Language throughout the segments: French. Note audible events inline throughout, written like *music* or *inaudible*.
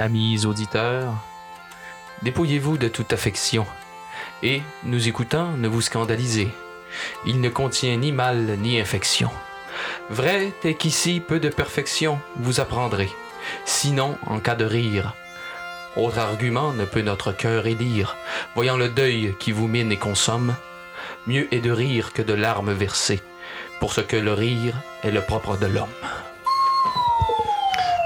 Amis auditeurs, dépouillez-vous de toute affection, et, nous écoutant, ne vous scandalisez. Il ne contient ni mal ni infection. Vrai est qu'ici peu de perfection vous apprendrez, sinon en cas de rire. Autre argument ne peut notre cœur élire, voyant le deuil qui vous mine et consomme. Mieux est de rire que de larmes versées, pour ce que le rire est le propre de l'homme.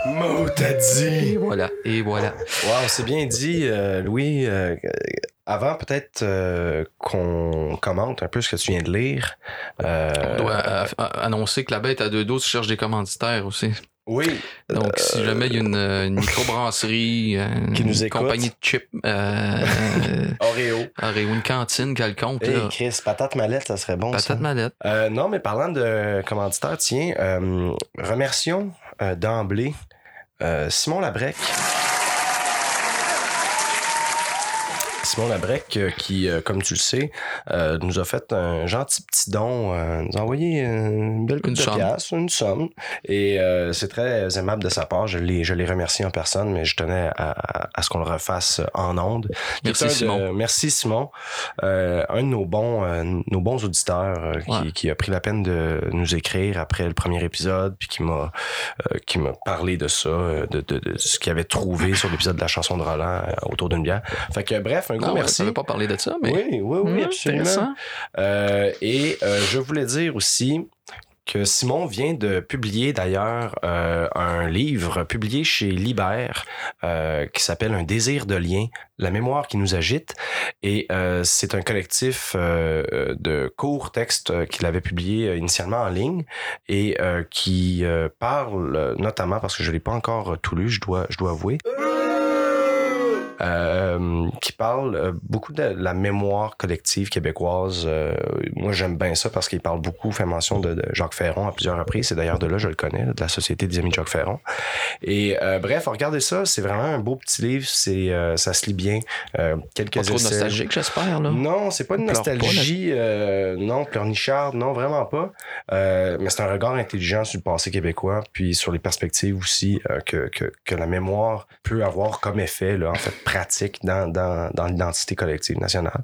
Mot t'as dit! Et voilà, et voilà. Wow, c'est bien dit, euh, Louis. Euh, avant peut-être euh, qu'on commente un peu ce que tu viens de lire. euh, On doit euh, annoncer que la bête à deux dos cherche des commanditaires aussi. Oui. Donc, si jamais il y a une, une microbrasserie, euh, *laughs* Qui nous une écoute. compagnie de chips, euh, *laughs* Oreo. ou une cantine quelconque, Hey là, Chris, patate mallette, ça serait bon. ça. patate mallette. Euh, non, mais parlant de commanditaire, tiens, euh, remercions euh, d'emblée euh, Simon Labrec. Simon Labrec, euh, qui, euh, comme tu le sais, euh, nous a fait un gentil petit don, euh, nous a envoyé une belle coupe Une de somme. piastres, une somme. Et euh, c'est très aimable de sa part. Je l'ai, je l'ai remercié en personne, mais je tenais à, à- à ce qu'on le refasse en ondes. Merci, de- Simon. merci Simon. Euh, un de nos bons, euh, nos bons auditeurs euh, qui, Ouais. qui a pris la peine de nous écrire après le premier épisode, puis qui m'a, euh, qui m'a parlé de ça, euh, de, de, de ce qu'il avait trouvé sur l'épisode de la chanson de Roland euh, autour d'une bière. Fait que bref, un gros Ah ouais, merci. Je n'avais pas parlé de ça, mais. Oui, oui, oui, Hum, absolument. intéressant. Euh, et euh, je voulais dire aussi que Simon vient de publier d'ailleurs euh, un livre publié chez Libère qui s'appelle Un désir de lien, la mémoire qui nous agite. Et euh, c'est un collectif euh, de courts textes qu'il avait publié initialement en ligne et euh, qui parle notamment, parce que je l'ai pas encore tout lu, je dois, je dois avouer, euh, qui parle euh, beaucoup de la mémoire collective québécoise. Euh, moi, j'aime bien ça parce qu'il parle beaucoup, fait mention de, de Jacques Ferron à plusieurs reprises. C'est d'ailleurs de là, je le connais, de la Société des Amis de Jacques Ferron. Et euh, bref, regardez ça, c'est vraiment un beau petit livre. C'est, ça se lit bien. Quelques Pas trop essais. nostalgique, j'espère, là. Non, c'est pas une pas, nostalgie, euh, non, pleurnicharde, non, vraiment pas. Mais c'est un regard intelligent sur le passé québécois, puis sur les perspectives aussi que, que, que la mémoire peut avoir comme effet, là, en fait, pratique dans, dans, dans l'identité collective nationale.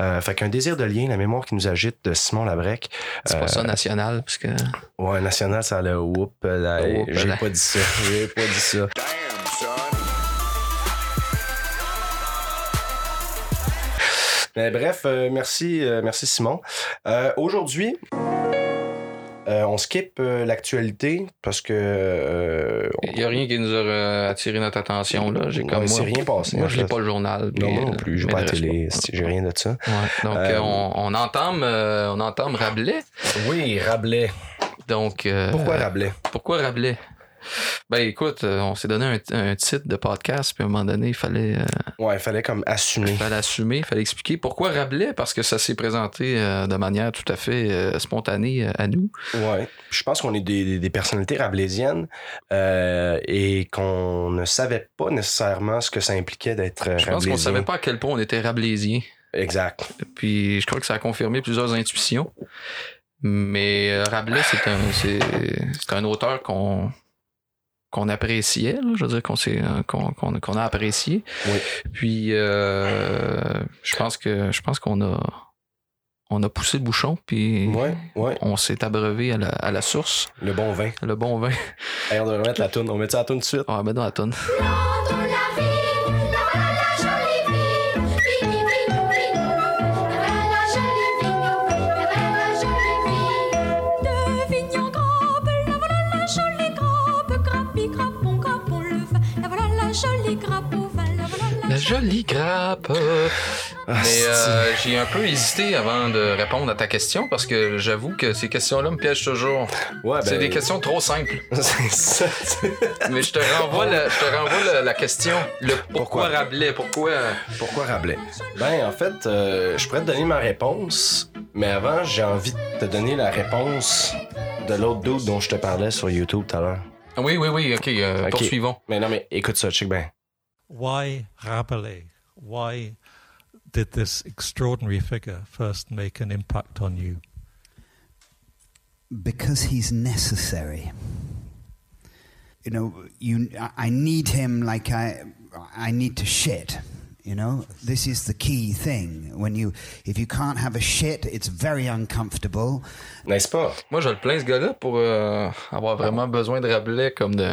Euh, fait qu'un désir de lien, la mémoire qui nous agite de Simon Labrec. C'est euh, pas ça national, parce que. Ouais, national, ça allait whoop, là, Whoop, j'ai pas dit ça, j'ai pas dit ça. *laughs* Mais bref, euh, merci, euh, merci Simon. Euh, Aujourd'hui, euh, on skip euh, l'actualité parce que euh, Il n'y a rien qui nous a euh, attiré notre attention, là. J'ai comme moi. rien passé, Moi, je lis pas le journal. non, moi non euh, plus, j'ai pas la télé, j'ai rien de ça. Ouais, donc, Euh, euh, on, on entame, euh, on entame Rabelais. Oui, Rabelais. Donc, euh, Pourquoi Rabelais? pourquoi Rabelais? Ben écoute, euh, on s'est donné un, un titre de podcast, puis à un moment donné, il fallait, euh, Ouais, il fallait comme assumer. fallait assumer, il fallait expliquer pourquoi Rabelais, parce que ça s'est présenté euh, de manière tout à fait euh, spontanée à nous. Ouais. Je pense qu'on est des, personnalités rabelaisiennes et qu'on ne savait pas nécessairement ce que ça impliquait d'être Je pense qu'on rabelaisien. savait pas à quel point on était rabelaisien. Exact. Puis je crois que ça a confirmé plusieurs intuitions. Mais Rabelais, c'est un, c'est, c'est un auteur qu'on qu'on appréciait, là. je veux dire qu'on, s'est, euh, qu'on, qu'on, qu'on a apprécié. Oui. Puis euh, je pense que je pense qu'on a on a poussé le bouchon puis Ouais, ouais. on s'est abreuvé à la, à la source, Le bon vin. le bon vin. Hey, on devrait mettre la toune. On met ça à la toune tout de suite. On va mettre dans la tonne. La jolie grappe. Ah, Mais euh, j'ai un peu hésité avant de répondre à ta question parce que j'avoue que ces questions-là me piègent toujours. Ouais, C'est ben, des questions trop simples. *laughs* ça. *laughs* Mais je te renvoie, la, je te renvoie la, la question. Le pourquoi, Pourquoi? Rabelais? Pourquoi... Pourquoi Rabelais? Ben, en fait, euh, je pourrais te donner ma réponse, mais avant, j'ai envie de te donner la réponse de l'autre dude dont je te parlais sur YouTube tout à l'heure. Ah Oui, oui, oui, ok, euh, poursuivons. Mais non, mais écoute ça, check bien. Why Rabelais? Why did this extraordinary figure first make an impact on you? because he's necessary. You know, you I need him like I I need to shit. You know, this is the key thing. When you if you can't have a shit, it's very uncomfortable. N'est-ce pas? Moi, je le plains, ce gars-là, pour euh, avoir vraiment besoin de Rabelais comme de...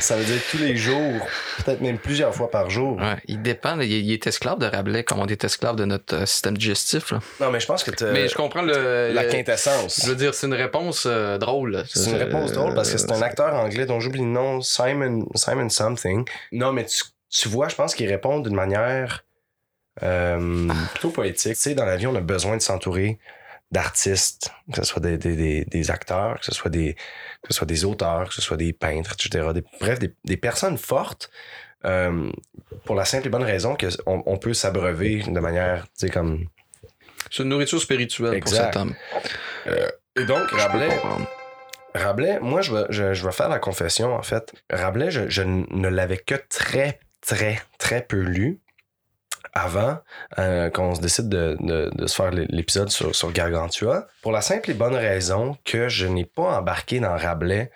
Ça veut dire tous les jours, peut-être même plusieurs fois par jour. Ouais, il dépend, il, il est esclave de Rabelais comme on est esclave de notre euh, système digestif. là. Non, mais je pense que t'as Mais je comprends le... la le- quintessence. Je veux dire, c'est une réponse euh, drôle. C'est une réponse drôle parce que c'est un Euh, acteur anglais dont j'oublie le nom, Simon, Simon Something. Non, mais tu, tu vois, je pense qu'il répond d'une manière euh, plutôt poétique. Tu sais, dans la vie, on a besoin de s'entourer d'artistes, que ce soit des, des, des, acteurs, que ce soit des, que ce soit des auteurs, que ce soit des peintres, etc. Des- bref, des, des personnes fortes. euh, pour la simple et bonne raison qu'on on peut s'abreuver de manière, tu sais, comme... C'est une nourriture spirituelle Exact. pour cet homme. Et donc, Je Rabelais. Rabelais, moi, je vais, je, je vais faire la confession, en fait. Rabelais, je, je ne l'avais que très, très, très peu lu avant euh, qu'on se décide de, se faire l'épisode sur, sur Gargantua. Pour la simple et bonne raison que je n'ai pas embarqué dans Rabelais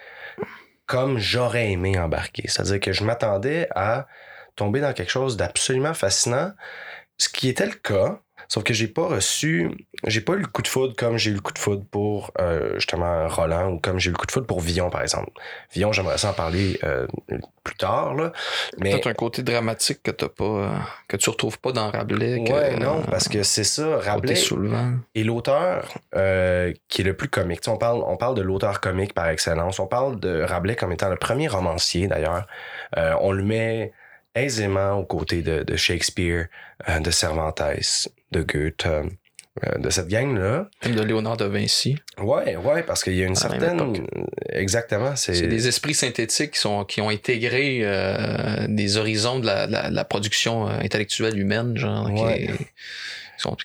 comme j'aurais aimé embarquer. C'est-à-dire que je m'attendais à tomber dans quelque chose d'absolument fascinant, ce qui était le cas. Sauf que j'ai pas reçu, j'ai pas eu le coup de foudre comme j'ai eu le coup de foudre pour euh, justement Roland ou comme j'ai eu le coup de foudre pour Villon par exemple. Villon, j'aimerais ça en parler euh, plus tard là, mais Peut-être un côté dramatique que t'as pas, euh, que tu retrouves pas dans Rabelais. que- ouais non parce que c'est ça Rabelais est l'auteur euh, qui est le plus comique. On parle, on parle de l'auteur comique par excellence. On parle de Rabelais comme étant le premier romancier d'ailleurs. On le met aisément aux côtés de, de Shakespeare, euh, de Cervantes, de Goethe, euh, de cette gang-là. De Léonard de Vinci. Ouais, ouais, parce qu'il y a une À certaine. Exactement. C'est des esprits synthétiques qui, sont, qui ont intégré euh, des horizons de la, la- la production euh, intellectuelle humaine, genre, qui Ouais. est- qui sont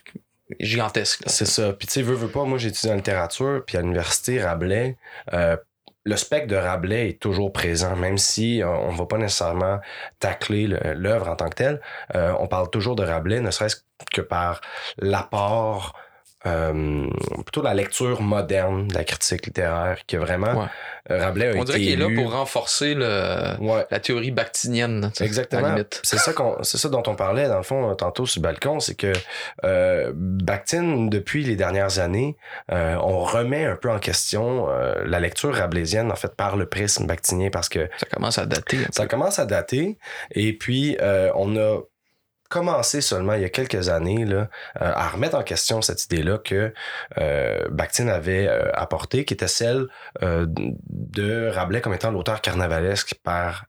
gigantesques. C'est ça. Puis tu sais, veux, veux pas, moi j'ai étudié en littérature, puis à l'université Rabelais, euh, le spectre de Rabelais est toujours présent, même si euh, on va pas nécessairement tacler le- l'œuvre en tant que telle. Euh, on parle toujours de Rabelais, ne serait-ce que par l'apport, euh, plutôt la lecture moderne de la critique littéraire, que vraiment Ouais. euh, Rabelais a On dirait qu'il est là pour renforcer le, Ouais. la théorie la Exactement. C'est ça qu'on, c'est ça dont on parlait dans le fond euh, tantôt sur le balcon, c'est que euh, Bakhtin depuis les dernières années, euh, on remet un peu en question euh, la lecture rabelaisienne en fait par le prisme bakhtinien parce que Ça commence à dater. ça peu. commence à dater et puis euh, on a commencé seulement il y a quelques années euh, à remettre en question cette idée-là que euh, avait euh, apportée, qui était celle euh, de Rabelais comme étant l'auteur carnavalesque par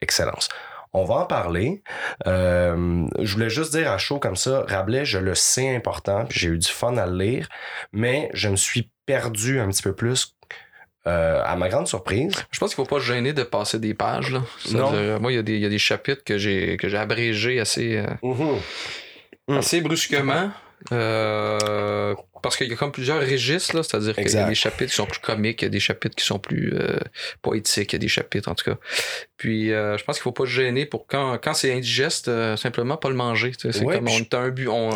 excellence. On va en parler. Je voulais juste dire à chaud comme ça, Rabelais, je le sais important, puis j'ai eu du fun à le lire, mais je me suis perdu un petit peu plus euh, à ma grande surprise. Je pense qu'il faut pas se gêner de passer des pages. Là. Non. Moi, il y, a des- il y a des chapitres que j'ai que j'ai abrégés assez, euh, Mm. assez brusquement. euh, parce qu'il y a comme plusieurs registres, là, c'est-à-dire qu'il y a des chapitres qui sont plus comiques, il y a des chapitres qui sont plus euh, poétiques, il y a des chapitres en tout cas. Puis euh, je pense qu'il faut pas se gêner pour quand, quand c'est indigeste, simplement pas le manger. C'est Ouais, comme on est un but. On,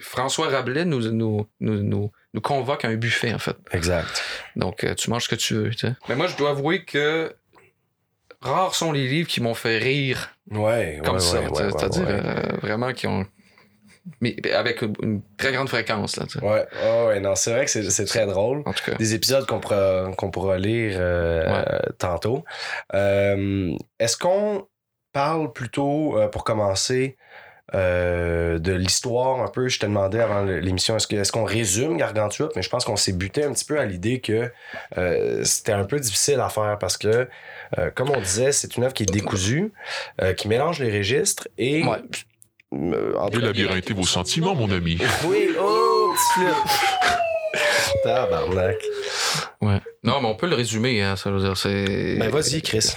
François Rabelais nous, nous, nous, nous, nous convoque à un buffet en fait. Exact. Donc, euh, tu manges ce que tu veux. tu sais. Mais moi, je dois avouer que rares sont les livres qui m'ont fait rire Ouais, comme ouais, ça. ouais, ouais, C'est-à-dire ouais. euh, vraiment qui ont. Mais avec une, très grande fréquence. Là. Ouais, ouais, ouais, non, c'est vrai que c'est c'est très drôle. En tout cas. Des épisodes qu'on pourra, qu'on pourra lire euh, Ouais. tantôt. Euh, Est-ce qu'on parle plutôt, euh, pour commencer, euh, de l'histoire un peu. Je te demandais avant l'émission, est-ce que- est-ce qu'on résume Gargantua? Mais je pense qu'on s'est buté un petit peu à l'idée que euh, c'était un peu difficile à faire parce que, euh, comme on disait, c'est une œuvre qui est décousue, euh, qui mélange les registres et... Ouais. Euh, labyrinther vos sentiments, mon ami. Oui, oh. *laughs* Tabarnak. Ouais. Non, mais on peut le résumer, hein, ça veut dire, c'est... Ben vas-y, Chris.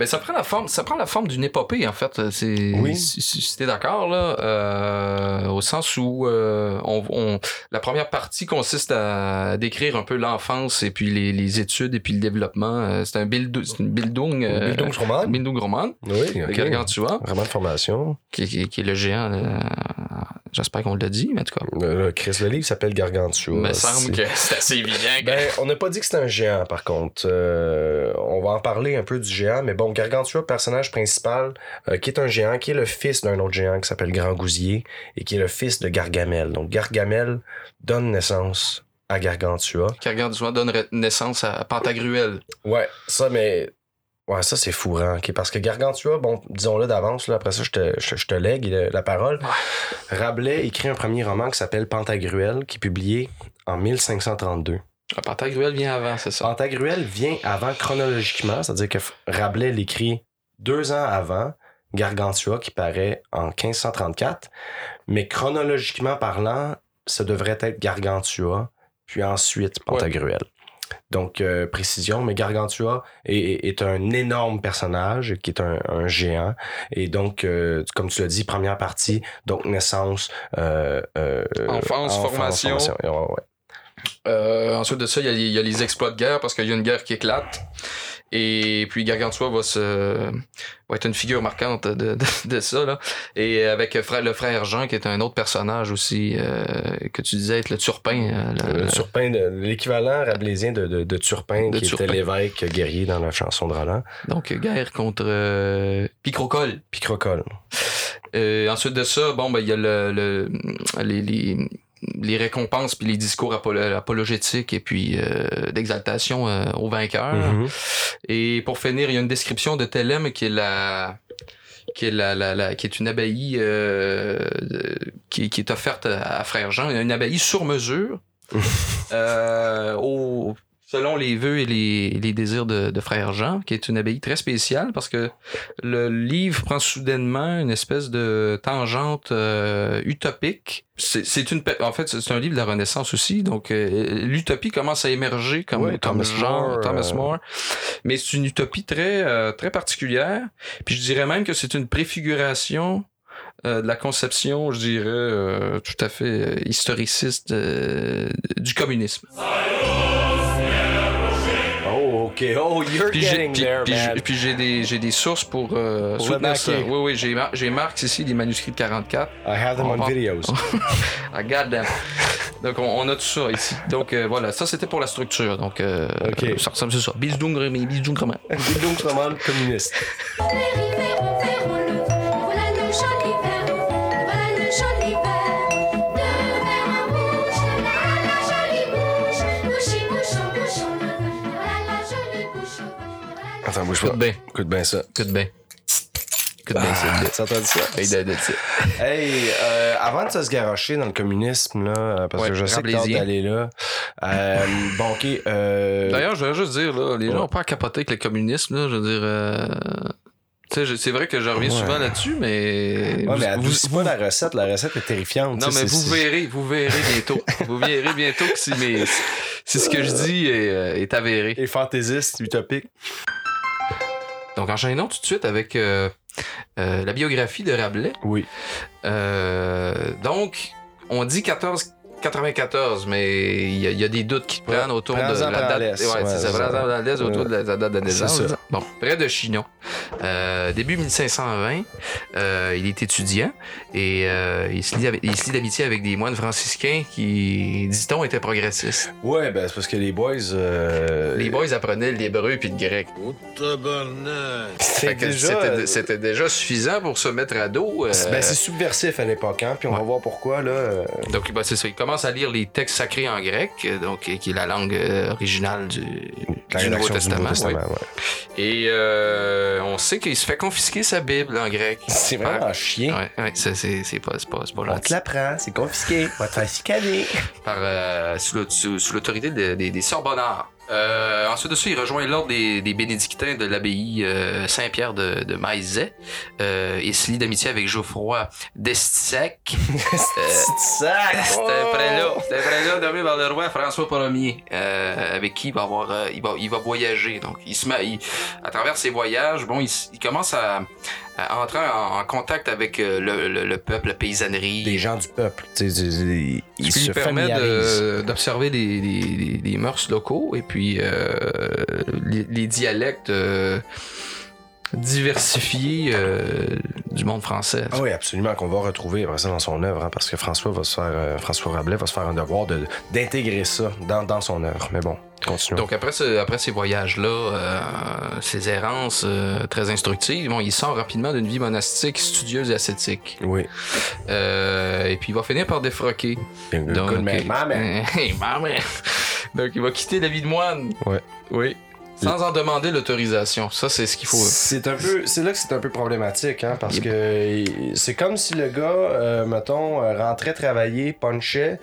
Ben, ça prend la forme, ça prend la forme d'une épopée, en fait. C'est, Oui. si, si- si t'es d'accord, là, euh, au sens où euh, on, on- la première partie consiste à décrire un peu l'enfance et puis les, les études et puis le développement. Euh, C'est un bild, c'est une Bildung, euh, Bildungsroman? Bildungsroman Oui, de ok. Gargantua, Vraiment de formation. qui, qui- qui est le géant. J'espère qu'on l'a dit, mais en tout cas, Chris, le livre s'appelle Gargantua. il me C'est- semble que c'est assez évident. Ben, on n'a pas dit que c'était un géant, par contre. Euh, on va en parler un peu du géant, mais bon, Gargantua, personnage principal, euh, qui est un géant, qui est le fils d'un autre géant qui s'appelle Grand Gousier, et qui est le fils de Gargamel. Donc, Gargamel donne naissance à Gargantua. Gargantua donne naissance à Pantagruel. Ouais, ça, mais. Ouais, ça, c'est fourrant. ok, Parce que Gargantua, bon, disons-le d'avance, là, après ça, je te, je, je te lègue la parole. Rabelais écrit un premier roman qui s'appelle Pantagruel, qui est publié en 1532. Ah, Pantagruel vient avant, c'est ça. Pantagruel vient avant chronologiquement, c'est-à-dire que Rabelais l'écrit deux ans avant Gargantua, qui paraît en 1534. Mais chronologiquement parlant, ça devrait être Gargantua, puis ensuite Pantagruel. Donc, euh, précision, mais Gargantua est, est- est un énorme personnage qui est un, un géant. Et donc, euh, comme tu l'as dit, première partie, donc naissance, euh, euh, Enfance, formation. Ouais, ouais. Euh, ensuite de ça, il y, a, il y a les exploits de guerre parce qu'il y a une guerre qui éclate. Et puis Gargantua va se va être une figure marquante de, de, de ça là. Et avec frère- le frère Jean qui est un autre personnage aussi euh, que tu disais être le Turpin. euh, le- Turpin, l'équivalent rabelaisien de, de, de Turpin, qui Turpin. était l'évêque guerrier dans la chanson de Roland. donc guerre contre euh, Picrocole. Picrocole. Euh, ensuite de ça, bon ben il y a le, le les, les les récompenses puis les discours apolo- apologétiques et puis euh, d'exaltation euh, au vainqueur. Mhm. Et pour finir, il y a une description de Thélème qui est la qui est la, la, la- qui est une abbaye euh, qui, qui est offerte à, à Frère Jean, une abbaye sur mesure *laughs* euh, au selon les vœux et les, les désirs de, de Frère Jean, qui est une abbaye très spéciale parce que le livre prend soudainement une espèce de tangente euh, utopique. C'est une, en fait, c'est un livre de la Renaissance aussi, donc euh, l'utopie commence à émerger comme, Ouais, comme Thomas genre, More, Thomas euh, More. Mais c'est une utopie très, euh, très particulière. Puis je dirais même que c'est une préfiguration euh, de la conception, je dirais, euh, tout à fait euh, historiciste euh, du communisme. Oh, OK. Oh, you're Puis getting puis- there, puis man. j'ai- puis j'ai des, sources pour, euh, Pour le soutenir ça. backer. Oui, oui, j'ai, mar- j'ai marqué ici des manuscrits de 44. I have them On videos. I got them. Donc, on, on a tout ça ici. Donc, euh, voilà, ça, c'était pour la structure. Donc, euh, Ok. ça ressemble à ça. Bisdung, bisdung, Bildungsroman communiste. *laughs* Attends, bouge Écoute pas. bien. Écoute bien ça. Écoute bien. Écoute bien, c'est Ah, le tu entends ça? Hey, it. *laughs* Hey, euh, avant de se garocher dans le communisme, là, euh, parce Ouais, que je sais que t'as d'aller là. Euh, *laughs* bon, OK. Euh, D'ailleurs, je voudrais juste dire, là, les Ouais. gens ont pas à capoter avec le communisme, là. Je veux dire, euh, je- c'est vrai que je reviens Ouais. souvent là-dessus, mais. ouais, vous- mais vous- adoucis pas la recette. La recette est terrifiante. Non, mais vous verrez, vous verrez bientôt. *laughs* vous verrez bientôt que si, si ce que je dis est, euh, est avéré. Et fantaisiste, utopique. Donc, enchaînons tout de suite avec euh, euh, la biographie de Rabelais. Oui. Euh, donc, on dit 1494, mais il y, y a des doutes qui prennent Ouais, autour de la date. Ouais, Ouais, c'est ça, autour de la, date de C'est naissance. Bon, près de Chinon. Euh, début 1520, euh, il est étudiant et euh, il se lie d'amitié avec des moines franciscains qui, dit-on, étaient progressistes. Ouais, ben c'est parce que les boys. euh, Les boys apprenaient l'hébreu puis le grec. Que déjà. C'était euh, c'était déjà suffisant pour se mettre à dos. euh, Ben, c'est subversif à l'époque, hein, puis on va voir pourquoi, là. euh, Donc, ben, c'est ça. Il commence commence à lire les textes sacrés en grec, donc qui est la langue euh, originale du, La du Nouveau rédaction du Nouveau Testament. Ouais. Et euh, on sait qu'il se fait confisquer sa Bible en grec. C'est vraiment chien. Ouais, c'est c'est pas, c'est pas, c'est pas On te l'apprend, c'est confisqué. On va te faire par, euh, sous le- sous- sous l'autorité de- des- des Sorbonnards. Euh, ensuite de ça, il rejoint l'ordre des, des bénédictins de l'abbaye euh, Saint-Pierre de, de Maizet euh, et se lie d'amitié avec Geoffroy d'Estissac. *laughs* Euh, C'est ça. C'est un prélat, c'est un prélat nommé par le roi François Ier, euh, avec qui il va avoir, euh, il va, il va voyager. Donc, il se met, il- à travers ses voyages, bon, il, il commence à entrer en, en contact avec euh, le, le- le peuple, la paysannerie. Des gens du peuple. Ils, ils se lui permet de- d'observer les, les, les- les mœurs locaux et puis euh, les, les dialectes euh, diversifiés euh, du monde français. Ah oui, absolument, qu'on va retrouver après ça dans son œuvre, hein, parce que François va se faire, euh, François Rabelais va se faire un devoir de- d'intégrer ça dans, dans son œuvre. Mais bon, continuons. Donc après, ce- après ces voyages-là, euh, ces errances euh, très instructives, bon, il sort rapidement d'une vie monastique, studieuse et ascétique. oui. Euh, et puis il va finir par défroquer. Donc, Good man, my man. *laughs* Hey, my man. Donc il va quitter la vie de moine. Ouais. Oui. Sans en demander l'autorisation. Ça, c'est ce qu'il faut. C'est un peu, c'est là que c'est un peu problématique, hein, parce que c'est comme si le gars, euh, mettons, euh, rentrait travailler, punchait,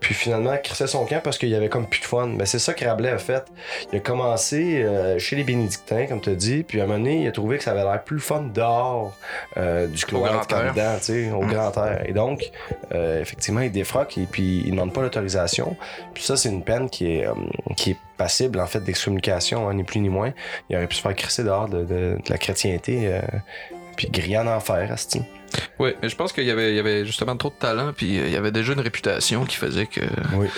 puis finalement crissait son camp parce qu'il y avait comme plus de fun. Mais c'est ça que Rabelais a fait. Il a commencé euh, chez les bénédictins, comme tu as dit, puis à un moment donné, il a trouvé que ça avait l'air plus fun dehors euh, du cloître grand qu'en air. dedans, tu sais, au grand air. Et donc, euh, effectivement, il défroque et puis il demande pas l'autorisation. Puis ça, c'est une peine qui est, euh, qui est passible, en fait, d'excommunication, hein, ni plus ni moins. Il aurait pu se faire crisser dehors de, de- de la chrétienté, euh, puis griller en enfer, asti. Oui, mais je pense qu'il y avait, il y avait justement trop de talent, puis euh, il y avait déjà une réputation qui faisait que Oui.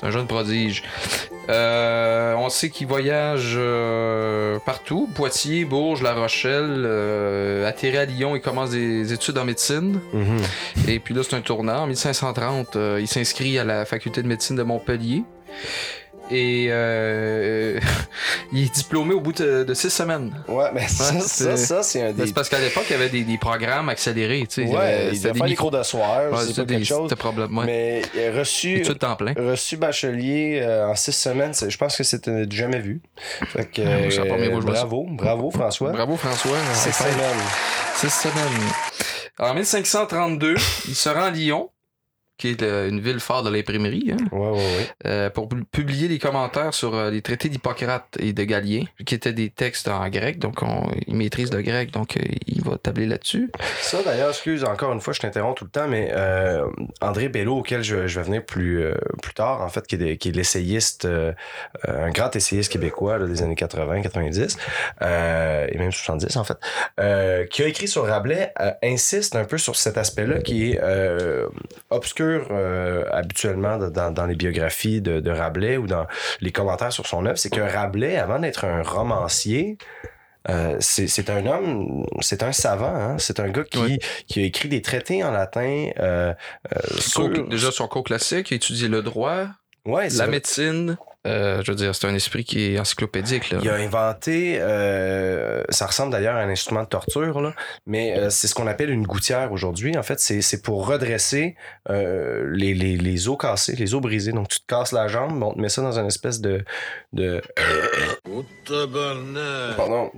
c'est un jeune prodige. Euh, on sait qu'il voyage euh, partout, Poitiers, Bourges, La Rochelle, euh, atterri à Lyon, il commence des études en médecine. Mm-hmm. Et puis là, c'est un tournant. En 1530, euh, il s'inscrit à la faculté de médecine de Montpellier. Et euh, *laughs* il est diplômé au bout de, de six semaines. Ouais, mais ça, Ouais, ça, c'est- ça, c'est un des. c'est parce qu'à l'époque, il y avait des, des programmes accélérés. Tu sais, il y avait- Ouais, c'était des micros- cours de soir, Ouais, c'est c'était quelque des- chose. ouais. Mais il a reçu, Études temps plein. reçu bachelier euh, en six semaines, je pense que c'était du jamais vu. Fait que, Ah, bravo, bravo François. Bravo François. Six semaines. Six semaines. En 1532, il se rend à Lyon, qui est une ville phare de l'imprimerie, hein, Ouais, ouais, ouais. euh, pour pu- publier des commentaires sur euh, les traités d'Hippocrate et de Galien, qui étaient des textes en grec, donc on, il maîtrise le grec, donc euh, il va tabler là-dessus. Ça, d'ailleurs, excuse encore une fois, je t'interromps tout le temps, mais euh, André Bello, auquel je, je vais venir plus, plus tard, en fait, qui est, est l'essayiste, un grand essayiste québécois là, des années 80, 90, euh, et même 70, en fait, qui a écrit sur Rabelais, insiste un peu sur cet aspect-là qui est euh, euh, habituellement dans, dans les biographies de, de Rabelais ou dans les commentaires sur son œuvre, c'est que Rabelais, avant d'être un romancier, euh, c'est un homme, c'est un savant, hein? c'est un gars qui, Oui. qui a écrit des traités en latin euh, euh, sur... Déjà son cours classique, il a étudié le droit, Ouais, la médecine. Euh, je veux dire, c'est un esprit qui est encyclopédique. Là. Il a inventé, euh, ça ressemble d'ailleurs à un instrument de torture, là, mais euh, c'est ce qu'on appelle une gouttière aujourd'hui. En fait, c'est c'est pour redresser euh, les, les, les os cassés, les os brisés. Donc, tu te casses la jambe, on te met ça dans une espèce de... de *coughs* Pardon.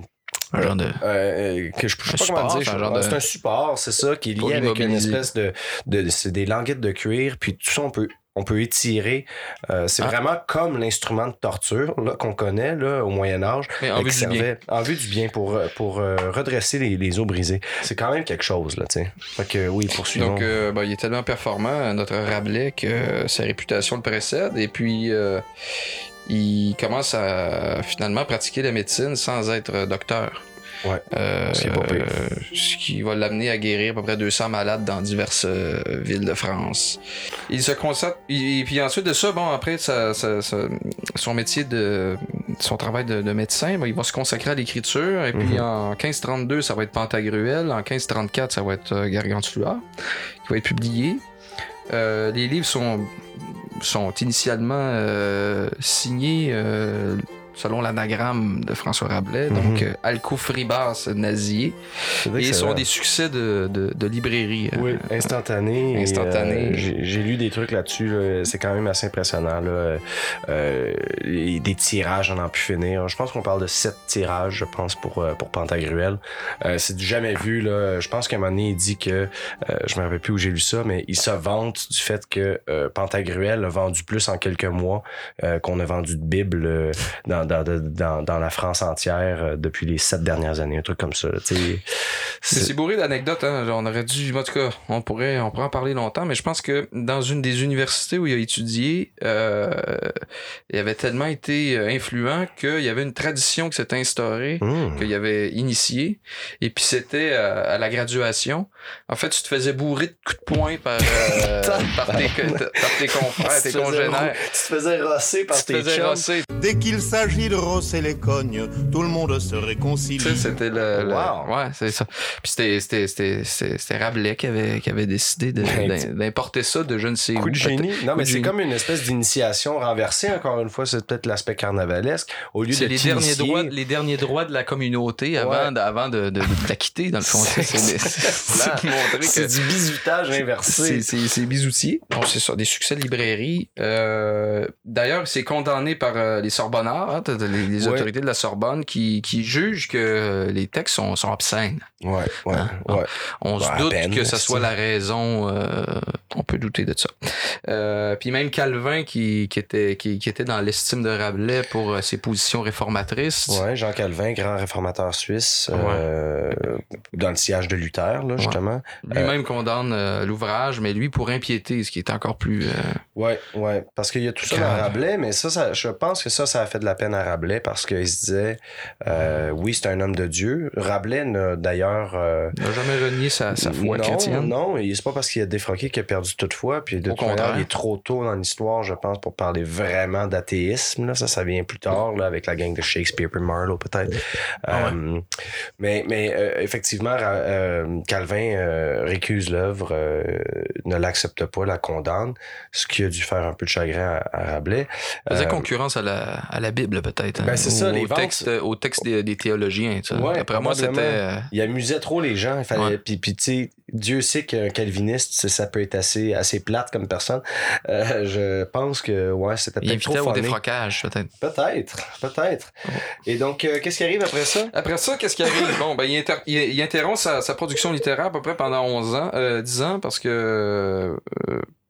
Un genre de. Euh, que je, je sais pas comment dire. c'est un de- support, c'est ça, qui est lié avec une espèce de, de, c'est des languettes de cuir, puis tout ça on peut on peut étirer. Euh, c'est Ah. vraiment comme l'instrument de torture là qu'on connaît là au Moyen Âge, Mais en vue qui du bien. servait en vue du bien pour euh, pour euh, redresser les, les os brisés. C'est quand même quelque chose là, tu sais. Que oui, poursuivons. Donc, euh, ben, il est tellement performant, notre Rabelais, que sa réputation le précède. Et puis, il commence à finalement pratiquer la médecine sans être docteur. Ouais. Euh, Ce qui est pas pire. ce qui va l'amener à guérir à peu près 200 malades dans diverses euh, villes de France. Il se consacre. Et puis ensuite de ça, bon, après son métier de. son travail de, de médecin, ben, il va se consacrer à l'écriture. Et puis Mhm. en 1532, ça va être Pantagruel. En 1534, ça va être euh, Gargantua, qui va être publié. Euh, les livres sont, sont initialement euh, signés euh, selon l'anagramme de François Rabelais. Donc, Mhm. euh, Alcofribas nazier. Et sont des succès de, de, de librairie. euh, Oui, instantané. et, Instantané. euh, J'ai j'ai lu des trucs là-dessus. là. C'est quand même assez impressionnant. Là. Euh, et des tirages, on en a pu finir. Je pense qu'on parle de sept tirages, je pense, pour, euh, pour Pantagruel. Euh, c'est du jamais vu. Là. Je pense qu'à un moment donné, il dit que, euh, je me rappelle plus où j'ai lu ça, mais il se vante du fait que euh, Pantagruel a vendu plus en quelques mois euh, qu'on a vendu de Bible euh, dans, dans, dans, dans la France entière euh, depuis les sept dernières années. Un truc comme ça. C'est bourré d'anecdotes, hein. On aurait dû, en tout cas, on pourrait, on pourrait en parler longtemps, mais je pense que dans une des universités où il a étudié, euh, il avait tellement été euh, influent qu'il y avait une tradition qui s'était instaurée, Hmm. qu'il avait initiée, et puis c'était euh, à la graduation. En fait, tu te faisais bourrer de coups de poing par, euh, *laughs* par, tes, par tes confrères, tes congénères. Tu te faisais rosser par Tu te tes rosser. Dès qu'il s'agit de rosser les cognes, tout le monde se réconcilie. C'était le, le- Wow. ouais c'est ça puis c'était c'était c'était c'était c'était Rabelais qui avait qui avait décidé Ben, d'im- d'importer ça de je ne sais Coup où de génie. Non, coup mais c'est comme une espèce d'initiation renversée, encore une fois, c'est peut-être l'aspect carnavalesque. Au lieu c'est de les derniers droits les derniers droits de la communauté avant Ouais. de, avant de, de, de la quitter dans le fond c'est du bizutage inversé. c'est c'est bisoutier bon c'est ça des succès de librairie euh, d'ailleurs c'est condamné par euh, les Sorbonnards hein, les, les Ouais. autorités de la Sorbonne qui qui jugent que les textes sont sont obscènes Ouais, ouais, Hein? ouais. On Bah, se doute peine, que c'est- soit la raison. euh, on peut douter de ça. Euh, puis même Calvin, qui, qui, était, qui, qui était dans l'estime de Rabelais pour euh, ses positions réformatrices. Ouais, Jean Calvin, grand réformateur suisse, euh, dans le sillage de Luther, là, justement. Lui-même condamne euh, l'ouvrage, mais lui pour impiété, ce qui est encore plus. euh, Ouais, ouais. Parce qu'il y a tout ça dans. Rabelais, mais ça, ça, je pense que ça, ça a fait de la peine à Rabelais parce qu'il se disait, euh, oui, c'est un homme de Dieu. Rabelais n'a d'ailleurs. euh, n'a jamais renié sa, sa foi non, chrétienne. Non, et c'est pas parce qu'il a défroqué qu'il a perdu toute foi. Puis de Au contraire. il est trop tôt dans l'histoire, je pense, pour parler vraiment d'athéisme. Là. Ça, ça vient plus tard, là, avec la gang de Shakespeare puis Marlowe, peut-être. Ah ouais. Euh, mais mais euh, effectivement, Calvin récuse l'œuvre, ne l'accepte pas, la condamne, ce qui a dû faire un peu de chagrin à, à Rabelais. faisait concurrence à la, à la Bible, peut-être. hein, Ben, c'est ça, au, les ventes- texte, au texte des, des théologiens. tu sais. Ouais, Après moi, c'était. euh, Il amusait trop les gens. Il fallait, Ouais. puis, puis tu sais, Dieu sait qu'un calviniste, ça- ça peut être assez, assez plate comme personne. Euh, je pense que ouais, c'était il peut-être trop invitait au défrocage, peut-être. Peut-être, peut-être. Et donc, euh, qu'est-ce qui arrive après ça? Après ça, qu'est-ce qui arrive? Bon, ben, il, inter- il- il interrompt sa, sa production littéraire à peu près pendant 11 ans, euh, 10 ans, parce que, euh,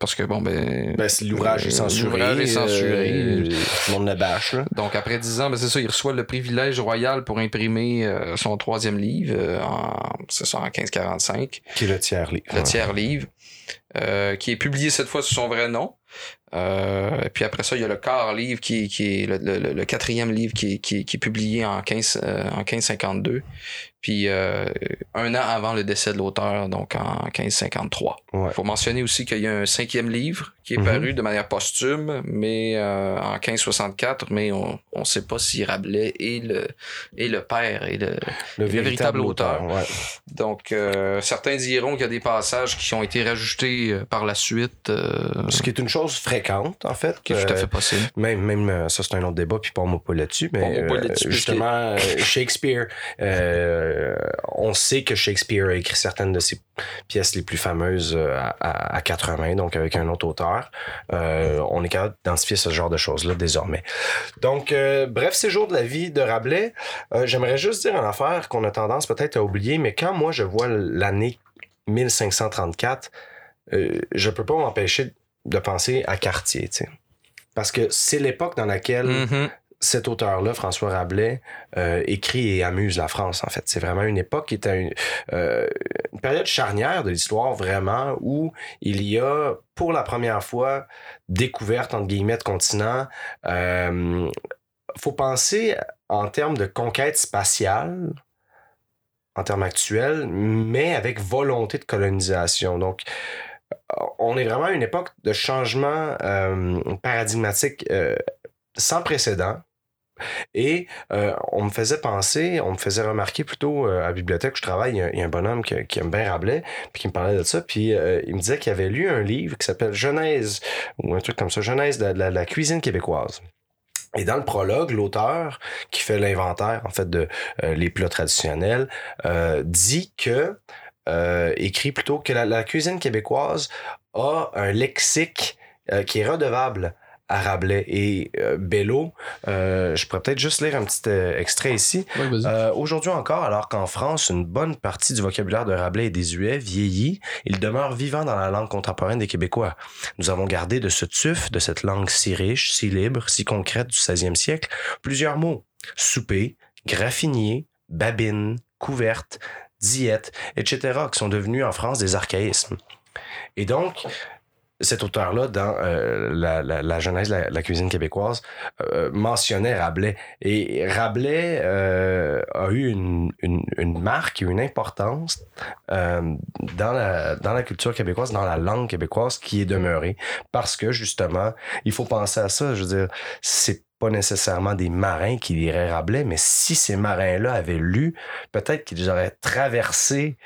parce que, bon, ben. Ben, c'est- l'ouvrage est euh, censuré. L'ouvrage est censuré. euh, le monde le bâche. là. Donc, après 10 ans, ben, c'est ça, il reçoit le privilège royal pour imprimer euh, son troisième livre, euh, en, c'est ça, en 1545, Qui est le tiers livre. le tiers livre, euh, qui est publié cette fois sous son vrai nom. Euh, puis après ça, il y a le quart livre qui, qui est le, le- le quatrième livre qui est, qui est- qui est publié en, 15, euh, en 1552. Puis euh, un an avant le décès de l'auteur, donc en 1553. Il Ouais. faut mentionner aussi qu'il y a un cinquième livre qui est Mhm. paru de manière posthume, mais en 1564, mais on ne sait pas si Rabelais est le, est le père et le, Le, le véritable auteur. ouais. donc, certains diront qu'il y a des passages qui ont été rajoutés par la suite. Ce qui est une chose fréquente, en fait. qui est tout à Euh, fait possible. Même, même euh, ça, c'est un autre débat, puis pas moi pas là-dessus, mais euh, justement, Shakespeare, euh, on sait que Shakespeare a écrit certaines de ses pièces les plus fameuses à, à, à quatre mains, donc avec un autre auteur. Euh, on est capable d'identifier ce genre de choses-là désormais. Donc, bref, séjour de la vie de Rabelais. J'aimerais juste dire une affaire qu'on a tendance peut-être à oublier, mais quand moi je vois l'année 1534, euh, je peux pas m'empêcher de penser à Cartier, tu sais. Parce que c'est l'époque dans laquelle Mhm. cet auteur-là, François Rabelais, euh, écrit et amuse la France, en fait. C'est vraiment une époque qui est une, euh, une période charnière de l'histoire, vraiment, où il y a, pour la première fois, découverte, entre guillemets, de continent. Euh, faut penser en termes de conquête spatiale, en termes actuels, mais avec volonté de colonisation. Donc, on est vraiment à une époque de changement euh, paradigmatique euh, sans précédent. Et euh, on me faisait penser, on me faisait remarquer plutôt à la bibliothèque où je travaille, il y a, un bonhomme qui, aime bien Rabelais, puis qui me parlait de ça, puis il me disait qu'il avait lu un livre qui s'appelle Genèse, ou un truc comme ça, Genèse de la, cuisine québécoise. Et dans le prologue, l'auteur qui fait l'inventaire en fait de les plats traditionnels dit que euh, écrit plutôt que la, la cuisine québécoise a un lexique euh, qui est redevable à Rabelais et euh, Bello. euh, je pourrais peut-être juste lire un petit euh, extrait ici. Aujourd'hui encore, alors qu'en France, une bonne partie du vocabulaire de Rabelais est désuet, vieilli, il demeure vivant dans la langue contemporaine des Québécois. Nous avons gardé de ce tuf, de cette langue si riche, si libre, si concrète du 16e siècle, plusieurs mots. Souper, graffinier, babine, couverte, diète, etc., qui sont devenus en France des archaïsmes. Et donc, cet auteur-là, dans euh, la, genèse de la, cuisine québécoise, euh, mentionnait Rabelais. Et Rabelais euh, a eu une, marque, une importance dans, dans la culture québécoise, dans la langue québécoise qui est demeurée. Parce que, justement, il faut penser à ça. Je veux dire, c'est pas nécessairement des marins qui liraient Rabelais, mais si ces marins-là avaient lu, peut-être qu'ils auraient traversé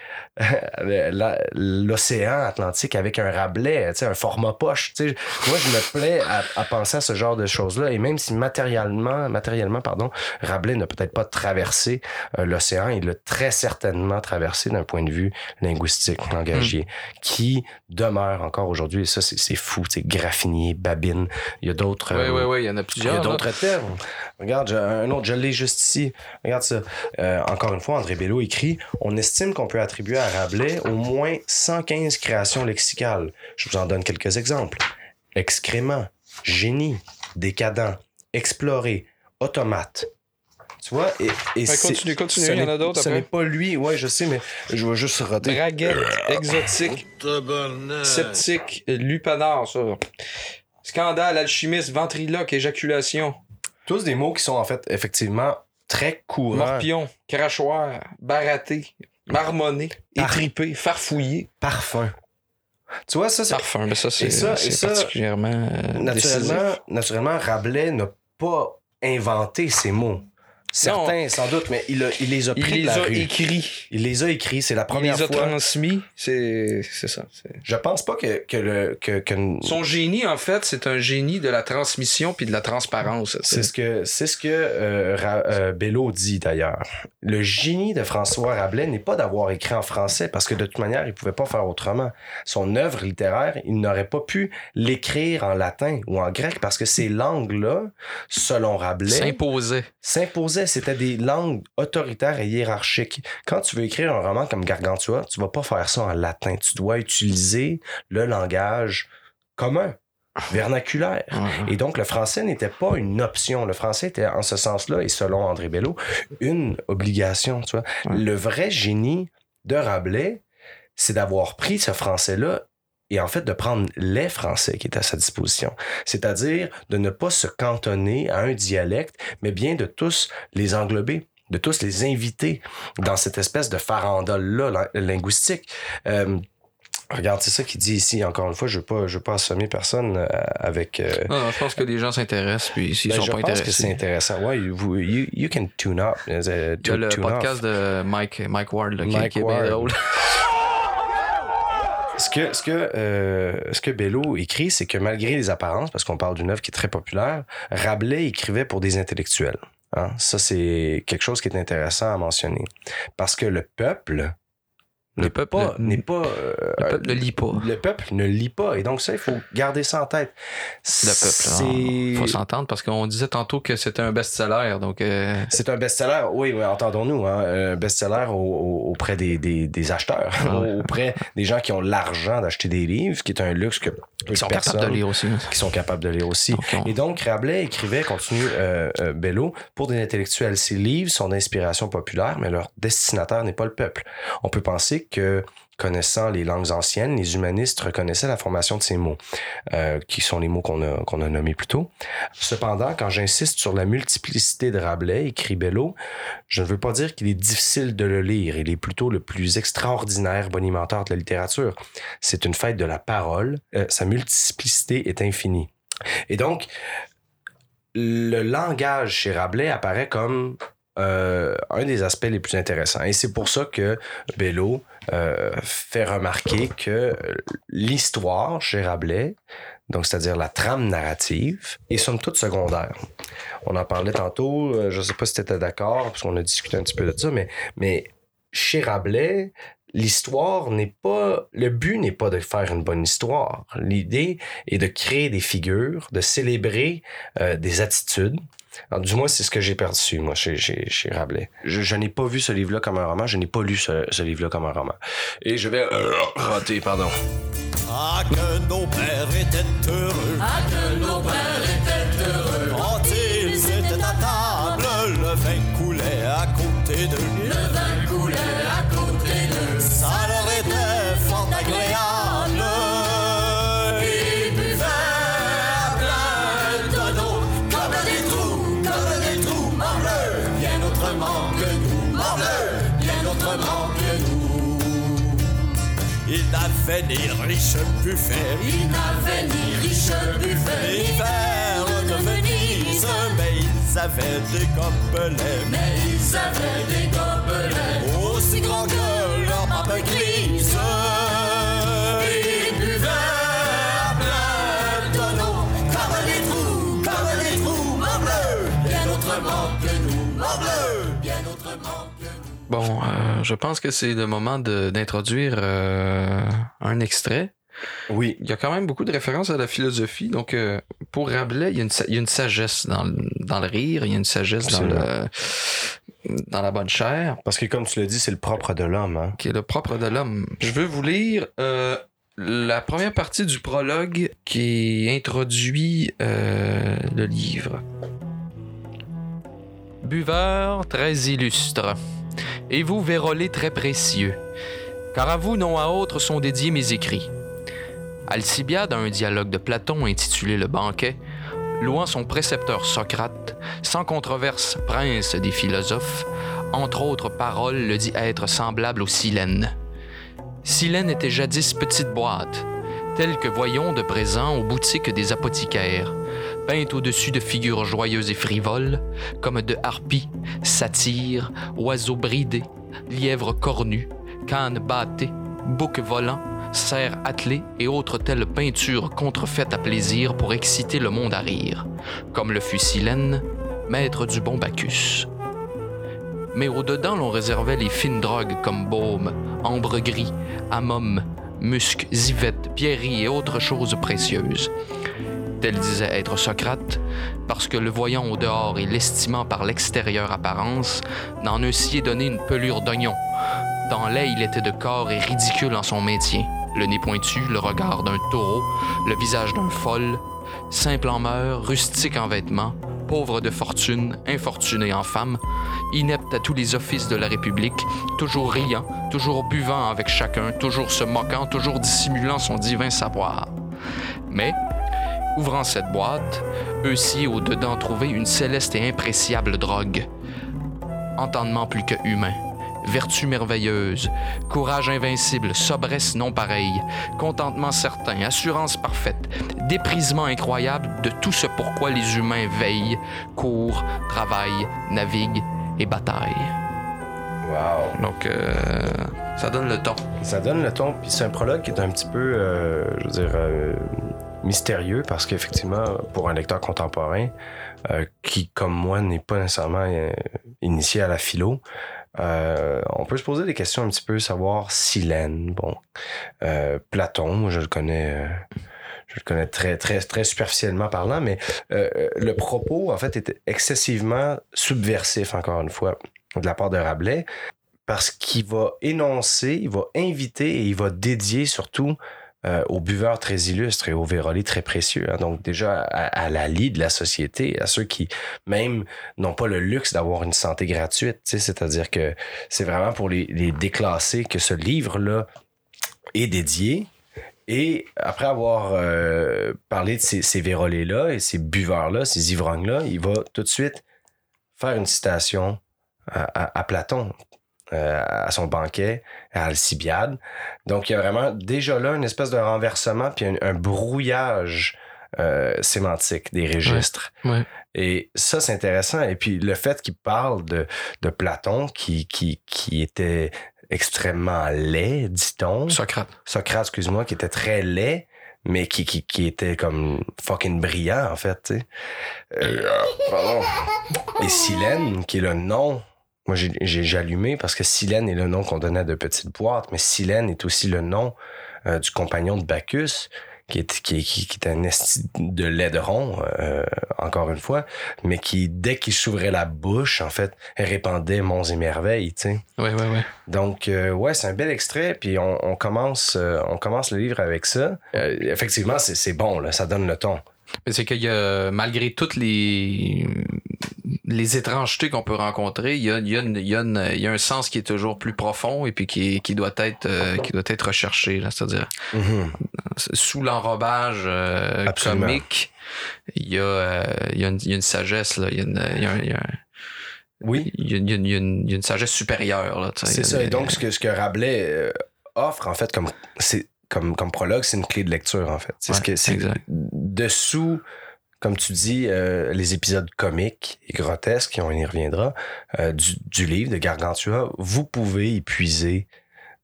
euh, l'océan Atlantique avec un Rabelais, un format poche. tu sais. Moi, je me plais à, à penser à ce genre de choses-là. Et même si matériellement, matériellement pardon, Rabelais n'a peut-être pas traversé euh, l'océan, il l'a très certainement traversé d'un point de vue linguistique, langagier, qui demeure encore aujourd'hui. Et ça, c'est fou. C'est graffinier, babine. Il y a d'autres. Oui, euh, oui, oui, il y en a il y plusieurs. a d'autres termes. Regarde, j'ai un autre, je l'ai juste ici. Regarde ça. Euh, encore une fois, André Bello écrit On estime qu'on peut attribuer à Rabelais au moins 115 créations lexicales. Je vous en donne quelques exemples excrément, génie, décadent, explorer, automate. Tu vois, et, et Ouais, c'est- continue, continue, ce il y en a n'est- d'autres Ce n'est pas lui, ouais, je sais, mais je vais juste rater. Braguette, exotique, sceptique, lupanar, ça. Scandale, alchimiste, ventriloque, éjaculation, Tous des mots qui sont en fait effectivement très courants. morpion, crachoir, baraté, marmonné, étripé, farfouillé. Parfum. Tu vois, ça, c'est Parfum, mais ça, c'est ça- ça, particulièrement euh, décisif. naturellement, naturellement, Rabelais n'a pas inventé ces mots. Certains, sans doute, mais il, a- il les a Il pris de les la a rue. écrits, Il les a écrits. C'est la il première les a fois. transmis, c'est c'est ça. Je pense pas que, que le. Que, que- Son génie, en fait, c'est un génie de la transmission puis de la transparence. C'est ce que, ce que euh, Ra- euh, Bello dit d'ailleurs. Le génie de François Rabelais n'est pas d'avoir écrit en français parce que de toute manière, il pouvait pas faire autrement. Son œuvre littéraire, il n'aurait pas pu l'écrire en latin ou en grec parce que ces langues-là, selon Rabelais, S'imposait. s'imposaient. C'était des langues autoritaires et hiérarchiques. Quand tu veux écrire un roman comme Gargantua, tu vas pas faire ça en latin. Tu dois utiliser le langage commun, vernaculaire. Et donc, le français n'était pas une option. Le français était, en ce sens-là, et selon André Bello, une obligation. Tu vois. Le vrai génie de Rabelais, c'est d'avoir pris ce français-là et en fait de prendre les Français qui étaient à sa disposition. C'est-à-dire de ne pas se cantonner à un dialecte, mais bien de tous les englober de tous les inviter dans cette espèce de farandole-là linguistique. Euh, regarde, c'est ça qu'il dit ici, encore une fois, je ne veux, pas- je veux pas assommer personne euh, avec... euh, Non, non, je pense que les gens s'intéressent, puis s'ils ben, sont je pas pense que intéressés. c'est intéressant. Ouais, you, you, you can tune up. y a le tune podcast off. de Mike, Mike Ward là, qui, Mike qui est bien Ward. drôle. *laughs* Ce que, ce que, euh, ce que Bello écrit, c'est que malgré les apparences, parce qu'on parle d'une œuvre qui est très populaire, Rabelais écrivait pour des intellectuels. hein. Ça, c'est quelque chose qui est intéressant à mentionner. Parce que le peuple n'est peuple pas, ne- n'est pas, euh, Le peuple ne lit pas. le peuple ne lit pas. Et donc ça, il faut garder ça en tête. Le peuple, il faut C'est, s'entendre parce qu'on disait tantôt que c'était un best-seller, donc euh, c'est un best-seller, oui, oui entendons-nous, hein, un best-seller au- au- auprès des, des, des acheteurs, Ah ouais. *laughs* auprès des gens qui ont l'argent d'acheter des livres, ce qui est un luxe que de sont capables de lire aussi. hein. qui sont capables de lire aussi. Et donc, Rabelais écrivait, continue euh, euh, Bello, pour des intellectuels. Ses livres sont d'inspiration populaire, mais leur destinataire n'est pas le peuple. On peut penser que, connaissant les langues anciennes, les humanistes reconnaissaient la formation de ces mots, euh, qui sont les mots qu'on a, qu'on a nommés plus tôt. Cependant, quand j'insiste sur la multiplicité de Rabelais, écrit Bello, je ne veux pas dire qu'il est difficile de le lire. Il est plutôt le plus extraordinaire bonimenteur de la littérature. C'est une fête de la parole. Euh, sa multiplicité est infinie. Et donc, le langage chez Rabelais apparaît comme euh, un des aspects les plus intéressants. Et c'est pour ça que Bello euh, fait remarquer que l'histoire chez Rabelais, donc c'est-à-dire la trame narrative, est somme toute secondaire. On en parlait tantôt, euh, je ne sais pas si tu étais d'accord, parce qu'on a discuté un petit peu de ça, mais, mais chez Rabelais, l'histoire n'est pas. Le but n'est pas de faire une bonne histoire. L'idée est de créer des figures, de célébrer des attitudes. Alors, du moins, c'est ce que j'ai perçu, moi, chez, chez, chez Rabelais. Je, je n'ai pas vu ce livre-là comme un roman, je n'ai pas lu ce, ce livre-là comme un roman. Et je vais euh, rater, pardon. Ah, que nos pères étaient heureux. Ah, que nos pères Ils n'avaient ni riche buffet, Ils n'avaient ni riche buffet, ni verre de Venise, mais ils avaient des gobelets. mais ils avaient des gobelets. aussi grand que leur pape grise. Bon, euh, je pense que c'est le moment d'introduire euh, un extrait. Oui. Il y a quand même beaucoup de références à la philosophie. Donc, euh, pour Rabelais, il y a une, sa- il y a une sagesse dans le, dans le rire, il y a une sagesse dans, le, dans la bonne chair, Parce que, comme tu l'as dit, c'est le propre de l'homme. Hein? qui est le propre de l'homme. Je veux vous lire la première partie du prologue qui introduit le livre. Buveur très illustre, et vous vérolés très précieux, car à vous non à autre sont dédiés mes écrits. Alcibiade a un dialogue de Platon intitulé Le banquet, louant son précepteur Socrate, sans controverse prince des philosophes, entre autres paroles le dit être semblable au Silène. Silène était jadis petite boîte, telle que voyons de présent aux boutiques des apothicaires, peinte au-dessus de figures joyeuses et frivoles, comme de harpies, satyres, oiseaux bridés, lièvres cornus, cannes bâtées, boucs volants, cerfs attelés et autres telles peintures contrefaites à plaisir pour exciter le monde à rire, comme le fut Silène, maître du bon Bacchus. Mais au-dedans, l'on réservait les fines drogues comme baume, ambre gris, amum, musc, zivette, pierreries et autres choses précieuses. Tel disait être Socrate, parce que le voyant au dehors et l'estimant par l'extérieure apparence, n'en eussiez donné une pelure d'oignon. Dans lait, il était de corps et ridicule en son maintien, le nez pointu, le regard d'un taureau, le visage d'un folle, simple en mœurs, rustique en vêtements, pauvre de fortune, infortuné en femme, inepte à tous les offices de la République, toujours riant, toujours buvant avec chacun, toujours se moquant, toujours dissimulant son divin savoir. Mais, ouvrant cette boîte, eussiez au-dedans trouvé une céleste et impréciable drogue. Entendement plus que humain, vertu merveilleuse, courage invincible, sobresse non pareille, contentement certain, assurance parfaite, déprisement incroyable de tout ce pourquoi les humains veillent, courent, travaillent, naviguent et bataillent. Wow. Donc, euh, ça donne le ton. Ça donne le ton, puis c'est un prologue qui est un petit peu, euh, je veux dire, euh, mystérieux parce qu'effectivement, pour un lecteur contemporain qui, comme moi, n'est pas nécessairement initié à la philo, euh, on peut se poser des questions un petit peu, savoir Silène, bon, euh, Platon, moi je le connais. euh, très, très, superficiellement parlant, mais le propos, en fait, est excessivement subversif, encore une fois, de la part de Rabelais parce qu'il va énoncer, il va inviter et il va dédier surtout euh, aux buveurs très illustres et aux vérolés très précieux. hein. Donc déjà à, à la de la société, à ceux qui même n'ont pas le luxe d'avoir une santé gratuite. C'est-à-dire que c'est vraiment pour les, déclassés que ce livre-là est dédié. Et après avoir euh, parlé de ces, ces vérolés-là et ces buveurs-là, ces ivrognes-là, il va tout de suite faire une citation à Platon, euh, à son banquet, à Alcibiade. Donc, il y a vraiment déjà là une espèce de renversement, puis un, un brouillage euh, sémantiques, des registres. Ouais. Et ça, c'est intéressant. Et puis, le fait qu'il parle de, de Platon, qui, qui, qui était extrêmement laid, dit-on. Socrate. Socrate, excuse-moi, qui était très laid, mais qui, qui, qui était comme fucking brillant, en fait, tu sais. Euh, pardon. Et Silène, qui est le nom. Moi, j'ai- allumé parce que Silène est le nom qu'on donnait à de petites boîtes, mais Silène est aussi le nom euh, du compagnon de Bacchus, qui est, qui, qui, qui est un esti de laideron, euh, encore une fois, mais qui, dès qu'il s'ouvrait la bouche, en fait, répandait monts et merveilles, tu sais. Ouais, ouais, ouais. Donc, euh, ouais, c'est un bel extrait, puis on, on commence, euh, on commence le livre avec ça. Euh, effectivement, c'est c'est bon, là, ça donne le ton. Mais c'est qu'il y a, malgré toutes les, les étrangetés qu'on peut rencontrer, il y a, il y, a une- il y, a une- il y a un sens qui est toujours plus profond et puis qui, qui doit être euh, qui doit être recherché. C'est-à-dire, Mhm. sous l'enrobage euh, comique, il y, a, euh, il, y a une, il y a une sagesse. Là. Il, y a une, il, y a un- il y a un- Oui. il, y a, il y a une, il y a une- sagesse supérieure. C'est ça. Et donc, ce que, ce que Rabelais euh, offre, en fait, comme, c'est, comme, comme prologue, c'est une clé de lecture, en fait. C'est ce que c'est exact. dessous, comme tu dis, euh, les épisodes comiques et grotesques, et on y reviendra, euh, du, du livre de Gargantua, vous pouvez y puiser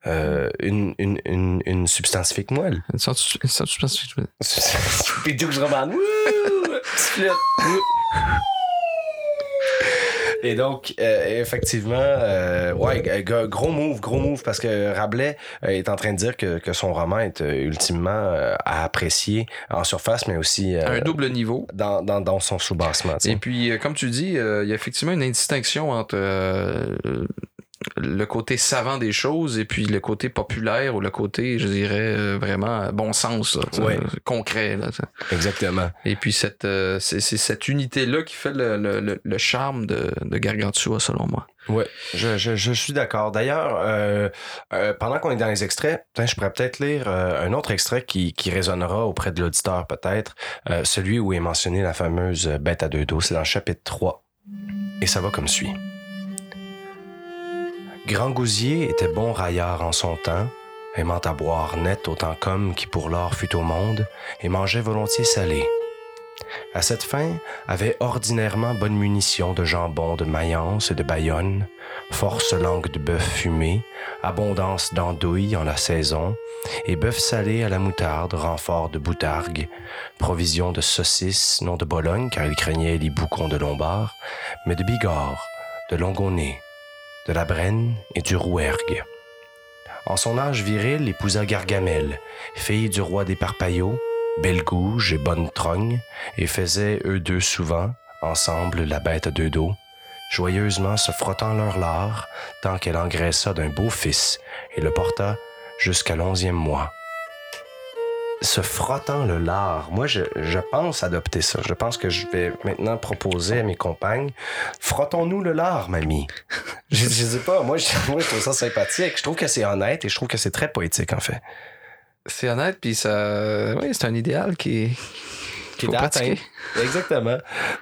euh, une, une, une, une substantifique moelle. Une sorte- une sorte- une sorte- Puis Dukes Roman. Et donc, euh, effectivement, euh, ouais, gros move, gros move, parce que Rabelais euh, est en train de dire que, que son roman est euh, ultimement euh, à apprécier en surface, mais aussi euh, un double niveau. dans, dans, dans son sais. Et puis, comme tu dis, il y a effectivement une indistinction entre euh, le côté savant des choses et puis le côté populaire ou le côté, je dirais, euh, vraiment euh, bon sens, là, Ouais. euh, concret. Là. Exactement. et puis, cette, euh, c'est, cette unité-là qui fait le, le, le- charme de, de Gargantua, selon moi. Ouais, je, je, je suis d'accord. D'ailleurs, euh, pendant qu'on est dans les extraits, je pourrais peut-être lire un autre extrait qui, qui résonnera auprès de l'auditeur, peut-être. Celui où est mentionnée la fameuse bête à deux dos. C'est dans le chapitre 3. Et ça va comme suit. Grand Gousier était bon raillard en son temps, aimant à boire net autant qu'homme qui pour l'or fut au monde, et mangeait volontiers salé. À cette fin, avait ordinairement bonne munition de jambon de Mayence et de Bayonne, force langue de bœuf fumé, abondance d'andouilles en la saison, et bœuf salé à la moutarde, renfort de boutargue, provision de saucisses, non de Bologne, car il craignait les boucons de Lombard, mais de Bigorre, de Longonnet, de la Brenne et du Rouergue. En son âge viril, épousa Gargamel, fille du roi des Parpaillots, belle gouge et bonne trogne, et faisaient eux deux souvent, ensemble, la bête à deux dos, joyeusement se frottant leur lard, tant qu'elle engraissa d'un beau fils, et le porta jusqu'à l'onzième mois. Se frottant le lard, moi je, je pense adopter ça. Je pense que je vais maintenant proposer à mes compagnes, frottons-nous le lard, mamie. *laughs* je, je sais pas, moi je, *laughs* moi je trouve ça sympathique. Je trouve que c'est honnête et je trouve que c'est très poétique en fait. C'est honnête, puis ça. Oui, c'est un idéal qui. Qui faut est pratiquer. atteint. *laughs* Exactement.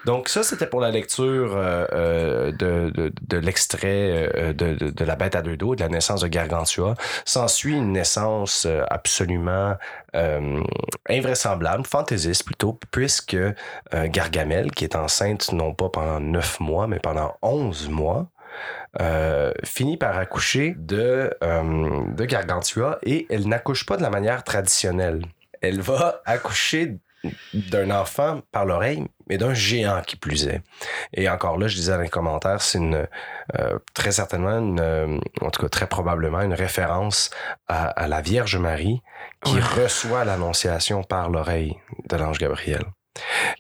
Donc ça, c'était pour la lecture euh, euh, de, de, de l'extrait euh, de, de, La bête à deux dos, de la naissance de Gargantua. S'ensuit une naissance absolument euh, invraisemblable, fantaisiste plutôt, puisque euh, Gargamel, qui est enceinte non pas pendant neuf mois, mais pendant onze mois, euh, finit par accoucher de, de Gargantua et elle n'accouche pas de la manière traditionnelle. Elle va accoucher d'un enfant par l'oreille, mais d'un géant qui plus est. Et encore là, je disais dans les commentaires, c'est une euh, très certainement, une, euh, en tout cas très probablement, une référence à, à la Vierge Marie qui Ouais. reçoit l'annonciation par l'oreille de l'ange Gabriel.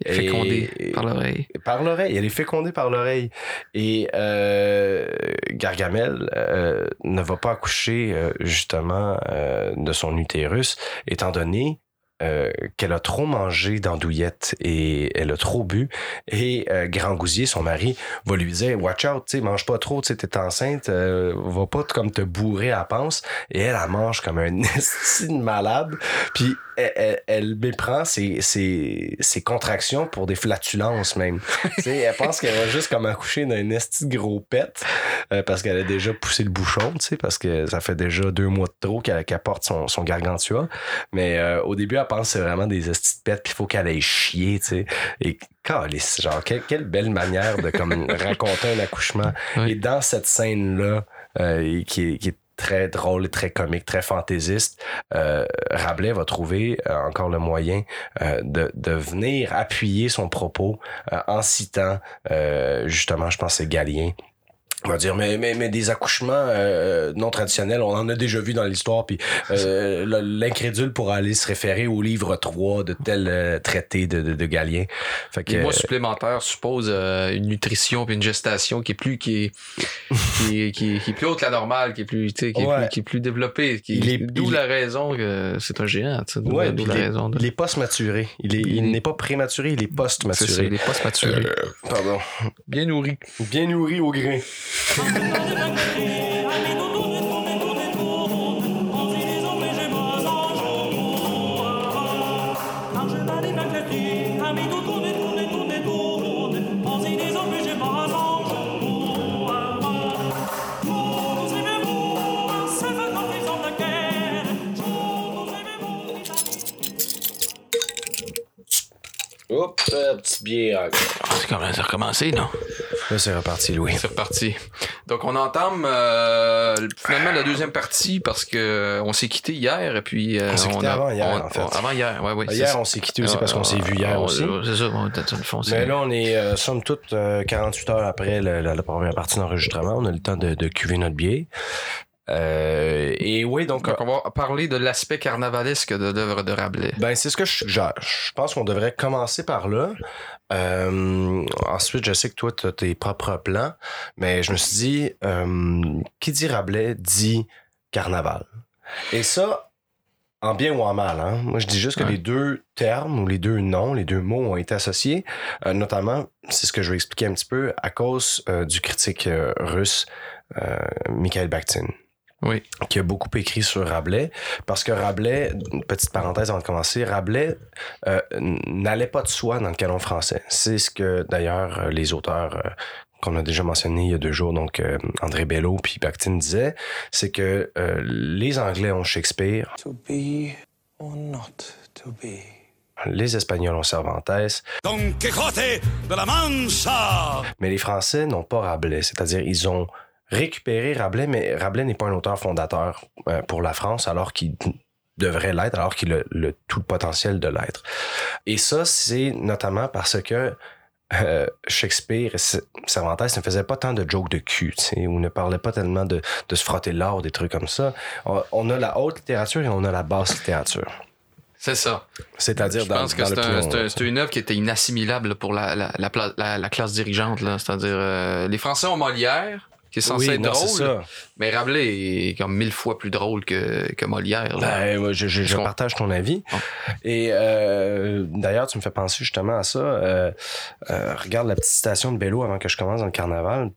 Fécondé Et- par l'oreille. par l'oreille. Elle est fécondée par l'oreille. Et euh, Gargamel euh, ne va pas accoucher euh, justement de son utérus, étant donné euh, qu'elle a trop mangé d'andouillettes et elle a trop bu. Et euh, Grand Gousier, son mari, va lui dire Watch out, tu mange pas trop, tu t'es enceinte, euh, va pas comme te bourrer à la panse. Et elle, elle mange comme un *laughs* esti de malade. Puis elle, elle- elle méprend ses, ses, ses contractions pour des flatulences même. *laughs* Elle pense qu'elle va juste comme accoucher d'un esti gros pet euh, parce qu'elle a déjà poussé le bouchon, parce que ça fait déjà deux mois de trop qu'elle porte son, son gargantua. Mais euh, au début, elle pense que c'est vraiment des estis de pète, puis il faut qu'elle aille chier, tu sais. Et calice, genre, quelle, quelle belle manière de comme *laughs* raconter un accouchement. Et dans cette scène-là, euh, qui, est, qui est très drôle très comique, très fantaisiste, euh, Rabelais va trouver euh, encore le moyen euh, de, de venir appuyer son propos en citant, justement, je pense c'est Galien, on va dire mais mais mais des accouchements euh, non traditionnels on en a déjà vu dans l'histoire puis euh, le- l'incrédule pourra aller se référer au livre 3 de tel euh, traité de, de, de Galien. Fait que Les mois supplémentaires supposent une nutrition puis une gestation qui est plus qui est, qui est, qui est- qui est plus haute que la normale, qui est plus tu sais, qui, est Ouais. plus qui est plus développée, qui Il est- d'où il la raison que c'est un géant, d'où ouais, la raison de il est post-maturé. Il il n'est pas prématuré il est post-maturé il est post-maturé. Pardon. Bien nourri. Bien nourri au grain Euh, petit bière. C'est comme ça a non? Là, c'est reparti, Louis. C'est reparti. Donc, on entame euh, finalement la deuxième partie parce que on s'est quitté hier et puis. euh, On s'est quitté a- avant hier, on- en fait. on- avant hier, ouais, ouais. c'est Hier, on s'est quitté aussi parce qu'on s'est vu hier Ah, aussi. C'est ça, le fond, c'est- Mais là, on est, euh, somme toute, euh, 48 heures après la première partie d'enregistrement. On a le temps de, de cuver notre biais. Euh, et oui, donc, Donc, on va parler de l'aspect carnavalesque de l'œuvre de Rabelais. ben, c'est ce que je suggère. Je pense qu'on devrait commencer par là. Euh, ensuite, je sais que toi, tu as tes propres plans, mais je me suis dit, euh, qui dit Rabelais dit carnaval. Et ça, en bien ou en mal. Hein? Moi, je dis juste que Ouais. les deux termes ou les deux noms, les deux mots ont été associés. Euh, notamment, c'est ce que je vais expliquer un petit peu, à cause euh, du critique euh, russe Mikhail Bakhtin. Oui. Qui a beaucoup écrit sur Rabelais, parce que Rabelais, une petite parenthèse avant de commencer, Rabelais euh, n'allait pas de soi dans le canon français. C'est ce que d'ailleurs euh, les auteurs euh, qu'on a déjà mentionné il y a deux jours, donc euh, André Bello puis Bakhtin disaient, c'est que euh, les Anglais ont Shakespeare, To be or not to be. les Espagnols ont Cervantes, Don Quixote de la Mancha mais les Français n'ont pas Rabelais, c'est-à-dire ils ont récupéré Rabelais, mais Rabelais n'est pas un auteur fondateur euh, pour la France, alors qu'il devrait l'être, alors qu'il a le, tout le potentiel de l'être. Et ça, c'est notamment parce que euh, Shakespeare et Cervantes ne faisaient pas tant de jokes de cul, ou ne parlaient pas tellement de, de se frotter ou des trucs comme ça. On, on a la haute littérature et on a la basse littérature. C'est ça. C'est-à-dire Je dans, pense que dans c'est un- c'est une œuvre qui était inassimilable pour la, la, la, pla- la- la classe dirigeante. C'est-à-dire, euh, les Français ont Molière, qui est censé Oui, être non, drôle, mais Rabelais est comme mille fois plus drôle que, que Molière. là. Ben, je, partage ton avis. Et euh, d'ailleurs, tu me fais penser justement à ça. Euh, euh, regarde la petite citation de Bello avant que je commence dans le carnaval.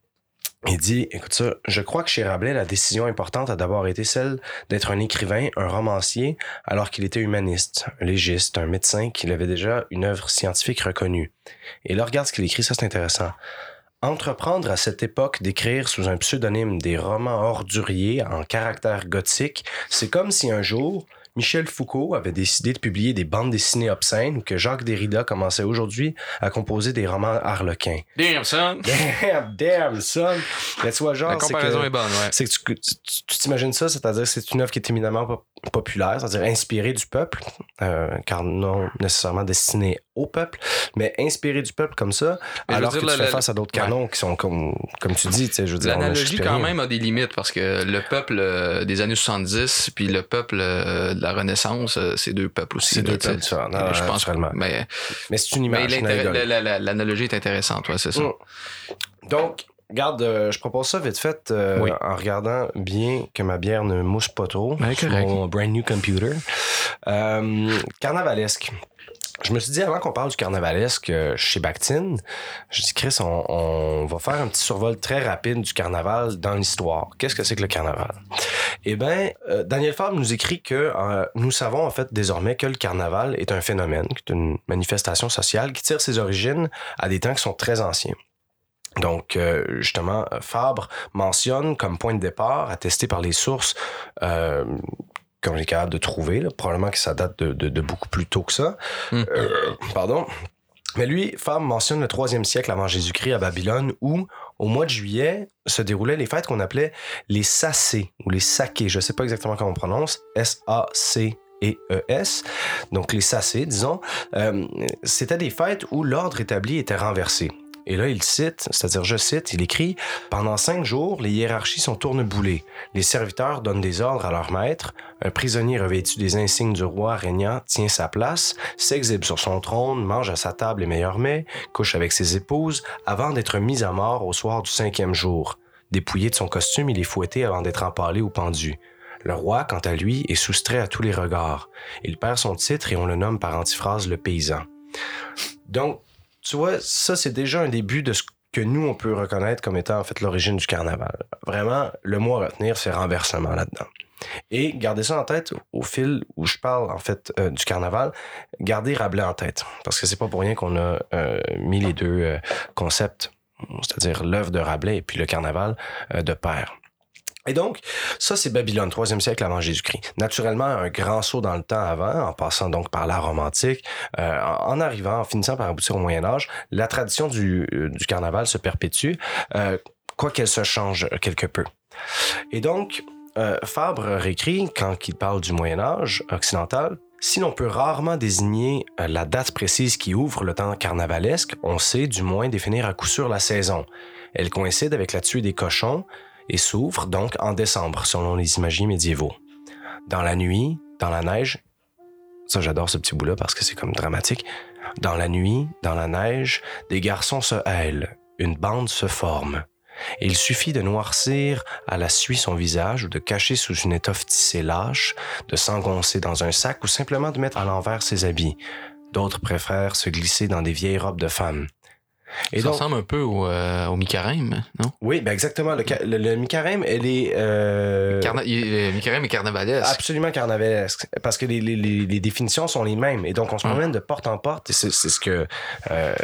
Il dit, écoute ça, je crois que chez Rabelais, la décision importante a d'abord été celle d'être un écrivain, un romancier, alors qu'il était humaniste, un légiste, un médecin, qu'il avait déjà une œuvre scientifique reconnue. Et là, regarde ce qu'il écrit, ça c'est intéressant. Entreprendre à cette époque d'écrire sous un pseudonyme des romans orduriers en caractère gothique, c'est comme si un jour, Michel Foucault avait décidé de publier des bandes dessinées obscènes ou que Jacques Derrida commençait aujourd'hui à composer des romans harlequins. Damn, son! *laughs* Damn, damn, son! Mais tu vois, genre, La comparaison que- est bonne, ouais. c'est que tu- t'imagines ça, c'est-à-dire que c'est une œuvre qui est éminemment pop- populaire, c'est-à-dire inspirée du peuple, euh, car non nécessairement destinée au peuple, mais inspirée du peuple comme ça, Mais alors que la- tu fais la- face à d'autres canons qui sont comme, comme tu dis, tu sais, je veux dire, L'analogie quand même a des limites parce que le peuple euh, des années 70 puis le peuple euh, la Renaissance, euh, c'est deux peuples aussi. C'est deux peuples différents, non, je pense naturellement. Mais, Mais c'est une image, l'analogie est intéressante, ouais, c'est ça. Mm. Donc, regarde, euh, je propose ça vite fait euh, Oui. en regardant bien que ma bière ne mousse pas trop sur mon brand new computer. Euh, carnavalesque. Je me suis dit avant qu'on parle du carnavalesque euh, chez Bakhtin, je dis Chris, on, on va faire un petit survol très rapide du carnaval dans l'histoire. Qu'est-ce que c'est que le carnaval? Eh bien, Daniel Fabre nous écrit que euh, nous savons en fait désormais que le carnaval est un phénomène, qui est une manifestation sociale qui tire ses origines à des temps qui sont très anciens. Donc, euh, justement, Fabre mentionne comme point de départ, attesté par les sources, euh, qu'on est capable de trouver. là. Probablement que ça date de, de- de beaucoup plus tôt que ça. Hmm. Euh, pardon. Mais lui, Fabre mentionne le troisième siècle avant Jésus-Christ à Babylone où, au mois de juillet, se déroulaient les fêtes qu'on appelait les Sacées ou les Sakés. Je ne sais pas exactement comment on prononce. S-A-C. et ES, donc les Sacées, disons, euh, c'était des fêtes où l'ordre établi était renversé. Et là, il cite, c'est-à-dire, je cite, il écrit Pendant cinq jours, les hiérarchies sont tourneboulées. Les serviteurs donnent des ordres à leur maître. Un prisonnier revêtu des insignes du roi régnant tient sa place, s'exhibe sur son trône, mange à sa table les meilleurs mets, couche avec ses épouses, avant d'être mis à mort au soir du cinquième jour. Dépouillé de son costume, il est fouetté avant d'être empalé ou pendu. Le roi, quant à lui, est soustrait à tous les regards. Il perd son titre et on le nomme par antiphrase le paysan. Donc, tu vois, ça, c'est déjà un début de ce que nous, on peut reconnaître comme étant en fait l'origine du carnaval. Vraiment, le mot à retenir, c'est renversement là-dedans. Et gardez ça en tête au fil où je parle en fait euh, du carnaval. Gardez Rabelais en tête parce que c'est pas pour rien qu'on a euh, mis les deux euh, concepts, c'est-à-dire l'œuvre de Rabelais et puis le carnaval euh, de pair. Et donc, ça, c'est Babylone, 3e siècle avant Jésus-Christ. Naturellement, un grand saut dans le temps avant, en passant donc par l'art romantique, euh, en arrivant, en finissant par aboutir au Moyen Âge, la tradition du, euh, du carnaval se perpétue, euh, quoiqu'elle se change quelque peu. Et donc, euh, Fabre réécrit, quand il parle du Moyen Âge occidental, si l'on peut rarement désigner euh, la date précise qui ouvre le temps carnavalesque, on sait du moins définir à coup sûr la saison. Elle coïncide avec la tuée des cochons et s'ouvre donc en décembre, selon les imagiers médiévaux. Dans la nuit, dans la neige, ça j'adore ce petit bout-là parce que c'est comme dramatique. Dans la nuit, dans la neige, des garçons se hèlent, une bande se forme. Il suffit de noircir à la suie son visage ou de cacher sous une étoffe tissée lâche, de s'engoncer dans un sac ou simplement de mettre à l'envers ses habits. D'autres préfèrent se glisser dans des vieilles robes de femmes. Ça ressemble un peu au, euh, au mi-carême, non? Oui, ben exactement. Le, le, le mi-carême, elle est... euh, Carna- le mi-carême est carnavalesque. Absolument carnavalesque. Parce que les, les- les- définitions sont les mêmes. Et donc, on se Hum. promène de porte en porte. Et c'est ce que euh,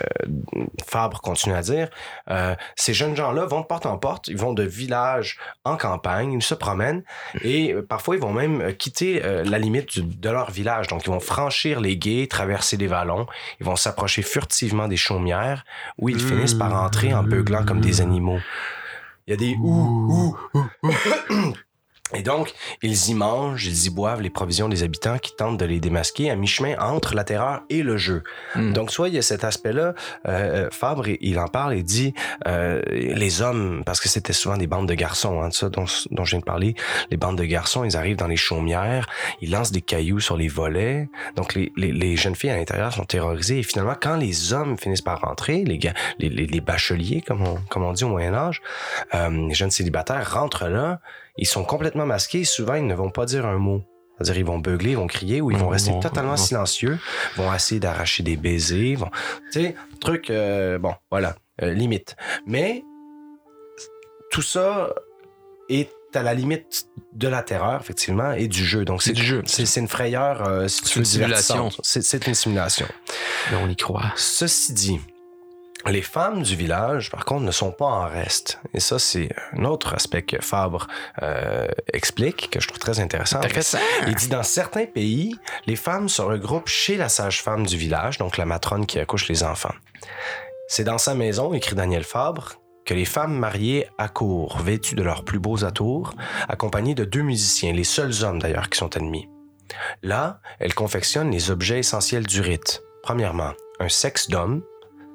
Fabre continue à dire. Euh, ces jeunes gens-là vont de porte en porte. Ils vont de village en campagne. Ils se promènent. *laughs* Et euh, parfois, ils vont même quitter la limite du- de leur village. Donc, ils vont franchir les gués, traverser les vallons. Ils vont s'approcher furtivement des chaumières où ils finissent par entrer en beuglant comme des animaux. Il y a des ouh, *coughs* *coughs* *coughs* ouh, ouh. Et donc, ils y mangent, ils y boivent les provisions des habitants qui tentent de les démasquer à mi-chemin entre la terreur et le jeu. Hmm. Donc, soit il y a cet aspect-là, euh, Fabre, il en parle et dit, euh, les hommes, parce que c'était souvent des bandes de garçons, hein, ça dont, dont je viens de parler, les bandes de garçons, ils arrivent dans les chaumières, ils lancent des cailloux sur les volets, donc les, les, les jeunes filles à l'intérieur sont terrorisées, et finalement, quand les hommes finissent par rentrer, les, gars, les, les, bacheliers, comme on, comme on dit au Moyen-Âge, euh, les jeunes célibataires rentrent là, ils sont complètement masqués. Souvent, ils ne vont pas dire un mot. C'est-à-dire, ils vont beugler, ils vont crier ou ils vont rester bon, totalement bon. silencieux, vont essayer d'arracher des baisers, vont, tu sais, truc, euh, bon, voilà, euh, limite. Mais tout ça est à la limite de la terreur, effectivement, et du jeu. Donc, c'est du jeu. C'est une frayeur, euh, si tu une simulation. c'est une simulation. Mais on y croit. Ceci dit, les femmes du village, par contre, ne sont pas en reste. Et ça, c'est un autre aspect que Fabre euh, explique, que je trouve très intéressant. Intéressant. il dit dans certains pays, les femmes se regroupent chez la sage-femme du village, donc la matrone qui accouche les enfants. C'est dans sa maison, écrit Daniel Fabre, que les femmes mariées accourent, vêtues de leurs plus beaux atours, accompagnées de deux musiciens, les seuls hommes d'ailleurs qui sont admis. Là, elles confectionnent les objets essentiels du rite. Premièrement, un sexe d'homme,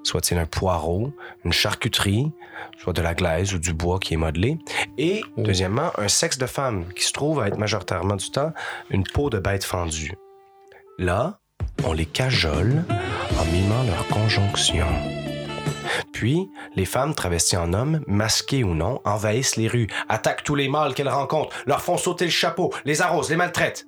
soit-il un poireau, une charcuterie, soit de la glaise ou du bois qui est modelé, et deuxièmement, un sexe de femme, qui se trouve à être majoritairement du temps une peau de bête fendue. Là, on les cajole en mimant leur conjonction. Puis, les femmes travesties en hommes, masquées ou non, envahissent les rues, attaquent tous les mâles qu'elles rencontrent, leur font sauter le chapeau, les arrosent, les maltraitent.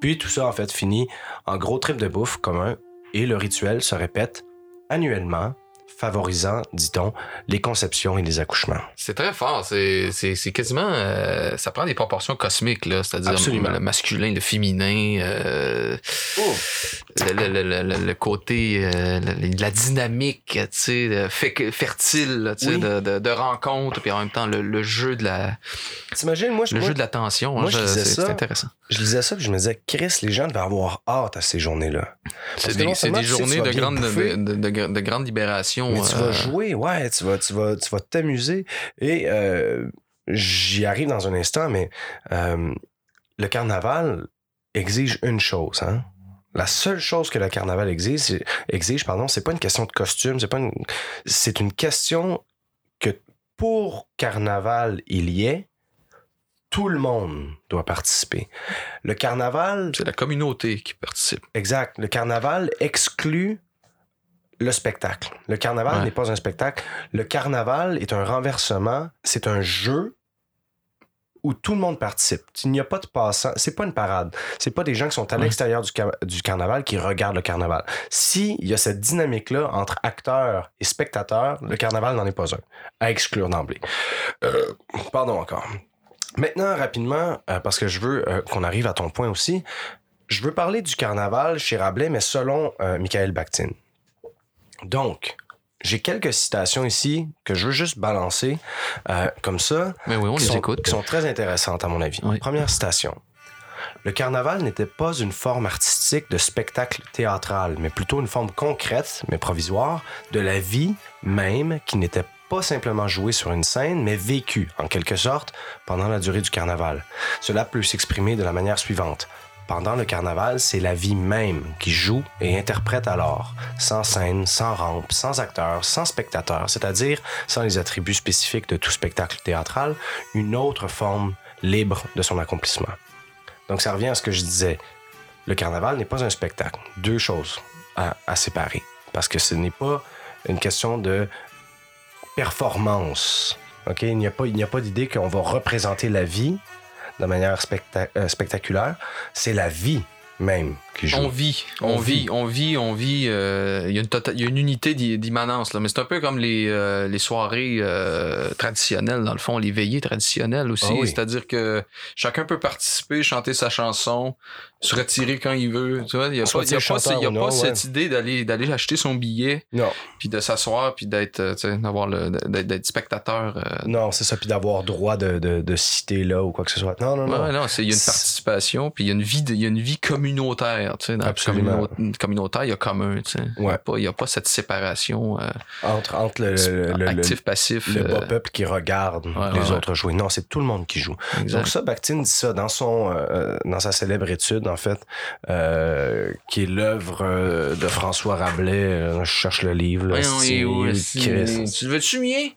Puis tout ça, en fait, finit en gros trip de bouffe commun et le rituel se répète annuellement, favorisant, dit-on, les conceptions et les accouchements. C'est très fort. C'est, c'est, c'est quasiment. euh, ça prend des proportions cosmiques, là. C'est-à-dire le masculin, le féminin. euh, Oh. le, le- le- le- côté, euh, la dynamique, tu sais, fertile, là, tu sais, Oui. de, de, de rencontre, puis en même temps le, le jeu de la, T'imagines, moi, je, le moi, jeu de la tension. hein, je je- ça. c'est intéressant. Je lisais ça, puis je me disais, Chris, les gens devaient avoir hâte à ces journées-là. C'est des, journées de grande, bouffer, de, de- de- de grande libération. Mais tu euh, vas jouer, ouais, tu vas, tu vas, tu vas t'amuser. Et euh, j'y arrive dans un instant, mais euh, le carnaval exige une chose, hein. La seule chose que le carnaval exige, c'est- exige, pardon, c'est pas une question de costume, c'est pas une, c'est une question que pour carnaval il y ait, tout le monde doit participer. Le carnaval, C'est la communauté qui participe. Exact. Le carnaval exclut le spectacle. Le carnaval Ouais. n'est pas un spectacle. Le carnaval est un renversement. C'est un jeu où tout le monde participe. Il n'y a pas de passant. C'est pas une parade. C'est pas des gens qui sont à Ouais. l'extérieur du carnaval qui regardent le carnaval. S'il y a cette dynamique-là entre acteurs et spectateurs, le carnaval n'en est pas un. À exclure d'emblée. Euh, pardon encore. Maintenant, rapidement, euh, parce que je veux euh, qu'on arrive à ton point aussi, je veux parler du carnaval chez Rabelais, mais selon euh, Michael Bakhtin. Donc, j'ai quelques citations ici que je veux juste balancer euh, comme ça. Mais oui, on qui les sont, écoute. Qui sont très intéressantes, à mon avis. Oui. Première citation. Le carnaval n'était pas une forme artistique de spectacle théâtral, mais plutôt une forme concrète, mais provisoire, de la vie même qui n'était pas simplement jouée sur une scène, mais vécue, en quelque sorte, pendant la durée du carnaval. Cela peut s'exprimer de la manière suivante. Pendant le carnaval, c'est la vie même qui joue et interprète alors, sans scène, sans rampe, sans acteur, sans spectateur, c'est-à-dire sans les attributs spécifiques de tout spectacle théâtral, une autre forme libre de son accomplissement. Donc ça revient à ce que je disais. Le carnaval n'est pas un spectacle. Deux choses à, à séparer. Parce que ce n'est pas une question de performance. Il n'y a pas, pas d'idée qu'on va représenter la vie de manière euh, spectaculaire. C'est la vie même qui joue. On vit, on, On vit, vit. on vit, on vit. euh, Il y, a une tota- il y a une unité d'i- d'immanence, là. Mais c'est un peu comme les, euh, les soirées euh, traditionnelles, dans le fond, les veillées traditionnelles aussi. Ah oui. C'est-à-dire que chacun peut participer, chanter sa chanson, se retirer quand il veut. Tu vois, il n'y a Soit pas, il y a dire pas, chanteur il y a ou pas non, cette idée d'aller d'aller acheter son billet, Non, puis de s'asseoir, puis d'être, tu sais, d'avoir le, d'être, d'être spectateur. non, c'est ça. Puis d'avoir droit de, de, de citer là ou quoi que ce soit. Non, non, non. Ouais, non, c'est- il y a une participation, puis il y a une vie, de- il y a une vie communautaire, tu sais, dans Absolument. le communau- communautaire, il y a commun, tu sais. Il y a Ouais. pas- il y a pas cette séparation euh, Entre, entre le, le, le- le- actif-passif. le bas euh, peuple qui regarde Ouais, les ouais, autres jouer. Non, c'est tout le monde qui joue. exact. Donc ça, Bakhtin dit ça dans son euh, dans sa célèbre étude en fait, euh, qui est l'œuvre euh, de François Rabelais. Euh, je cherche le livre. Là, Christ. c'est- Tu veux-tu mien?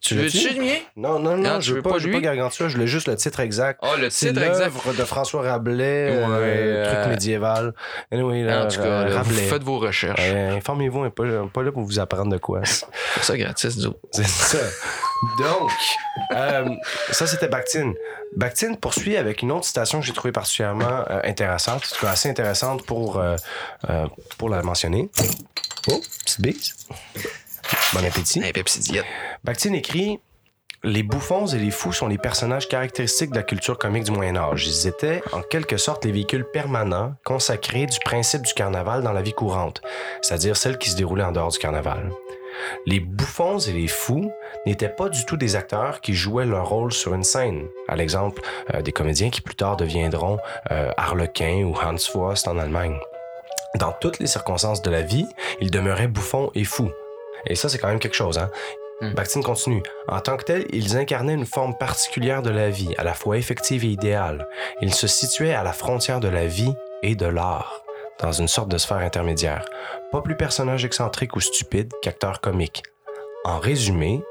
Tu veux-tu? le mien? Non, non, non, Ah, je veux veux pas, pas je veux lui? pas Gargantua, je voulais juste le titre exact. Ah, le C'est titre exact. de François Rabelais, euh, Ouais, truc euh, médiéval. Anyway, là, En tout cas, euh, là, vous Rabelais. faites vos recherches. Informez-vous, on n'est pas, pas là pour vous apprendre de quoi. C'est ça gratis, autres. C'est ça. Donc, euh, ça c'était Bakhtin. Bakhtin poursuit avec une autre citation que j'ai trouvée particulièrement euh, intéressante, en tout cas assez intéressante pour, euh, euh, pour la mentionner. Oh, petite bise. Bon appétit. Un Pepsi Diet. Bakhtin écrit Les bouffons et les fous sont les personnages caractéristiques de la culture comique du Moyen Âge. Ils étaient, en quelque sorte, les véhicules permanents, consacrés du principe du carnaval dans la vie courante, c'est-à-dire celle qui se déroulait en dehors du carnaval. Les bouffons et les fous n'étaient pas du tout des acteurs qui jouaient leur rôle sur une scène. À l'exemple, euh, des comédiens qui plus tard deviendront euh, Harlequin ou Hans Faust en Allemagne. Dans toutes les circonstances de la vie, ils demeuraient bouffons et fous. Et ça, c'est quand même quelque chose, hein? Hmm. Bakhtin continue. En tant que tels, ils incarnaient une forme particulière de la vie, à la fois effective et idéale. Ils se situaient à la frontière de la vie et de l'art, dans une sorte de sphère intermédiaire. Pas plus personnage excentrique ou stupide qu'acteur comique. En résumé,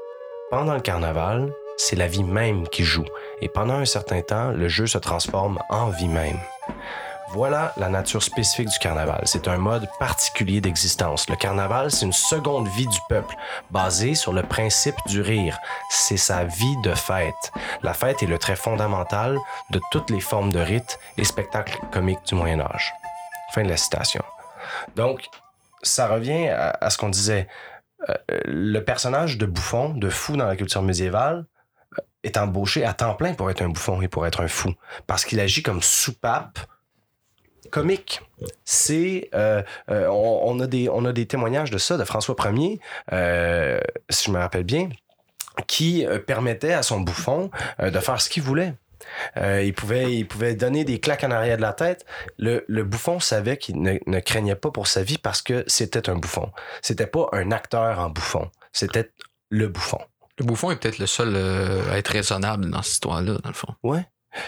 pendant le carnaval, c'est la vie même qui joue, et pendant un certain temps, le jeu se transforme en vie même. Voilà la nature spécifique du carnaval. C'est un mode particulier d'existence. Le carnaval, c'est une seconde vie du peuple, basée sur le principe du rire. C'est sa vie de fête. La fête est le trait fondamental de toutes les formes de rites et spectacles comiques du Moyen Âge. Fin de la citation. Donc, ça revient à, ce qu'on disait. Euh, le personnage de bouffon, de fou dans la culture médiévale, euh, est embauché à temps plein pour être un bouffon et pour être un fou. Parce qu'il agit comme soupape comique. C'est, euh, euh, on, on a des, on a des témoignages de ça de François Ier, euh, si je me rappelle bien, qui permettait à son bouffon de faire ce qu'il voulait. Euh, il, pouvait, il pouvait donner des claques en arrière de la tête. Le, le bouffon savait qu'il ne, ne craignait pas pour sa vie parce que c'était un bouffon. C'était pas un acteur en bouffon. C'était le bouffon. Le bouffon est peut-être le seul euh, à être raisonnable dans cette histoire-là, dans le fond. Ouais.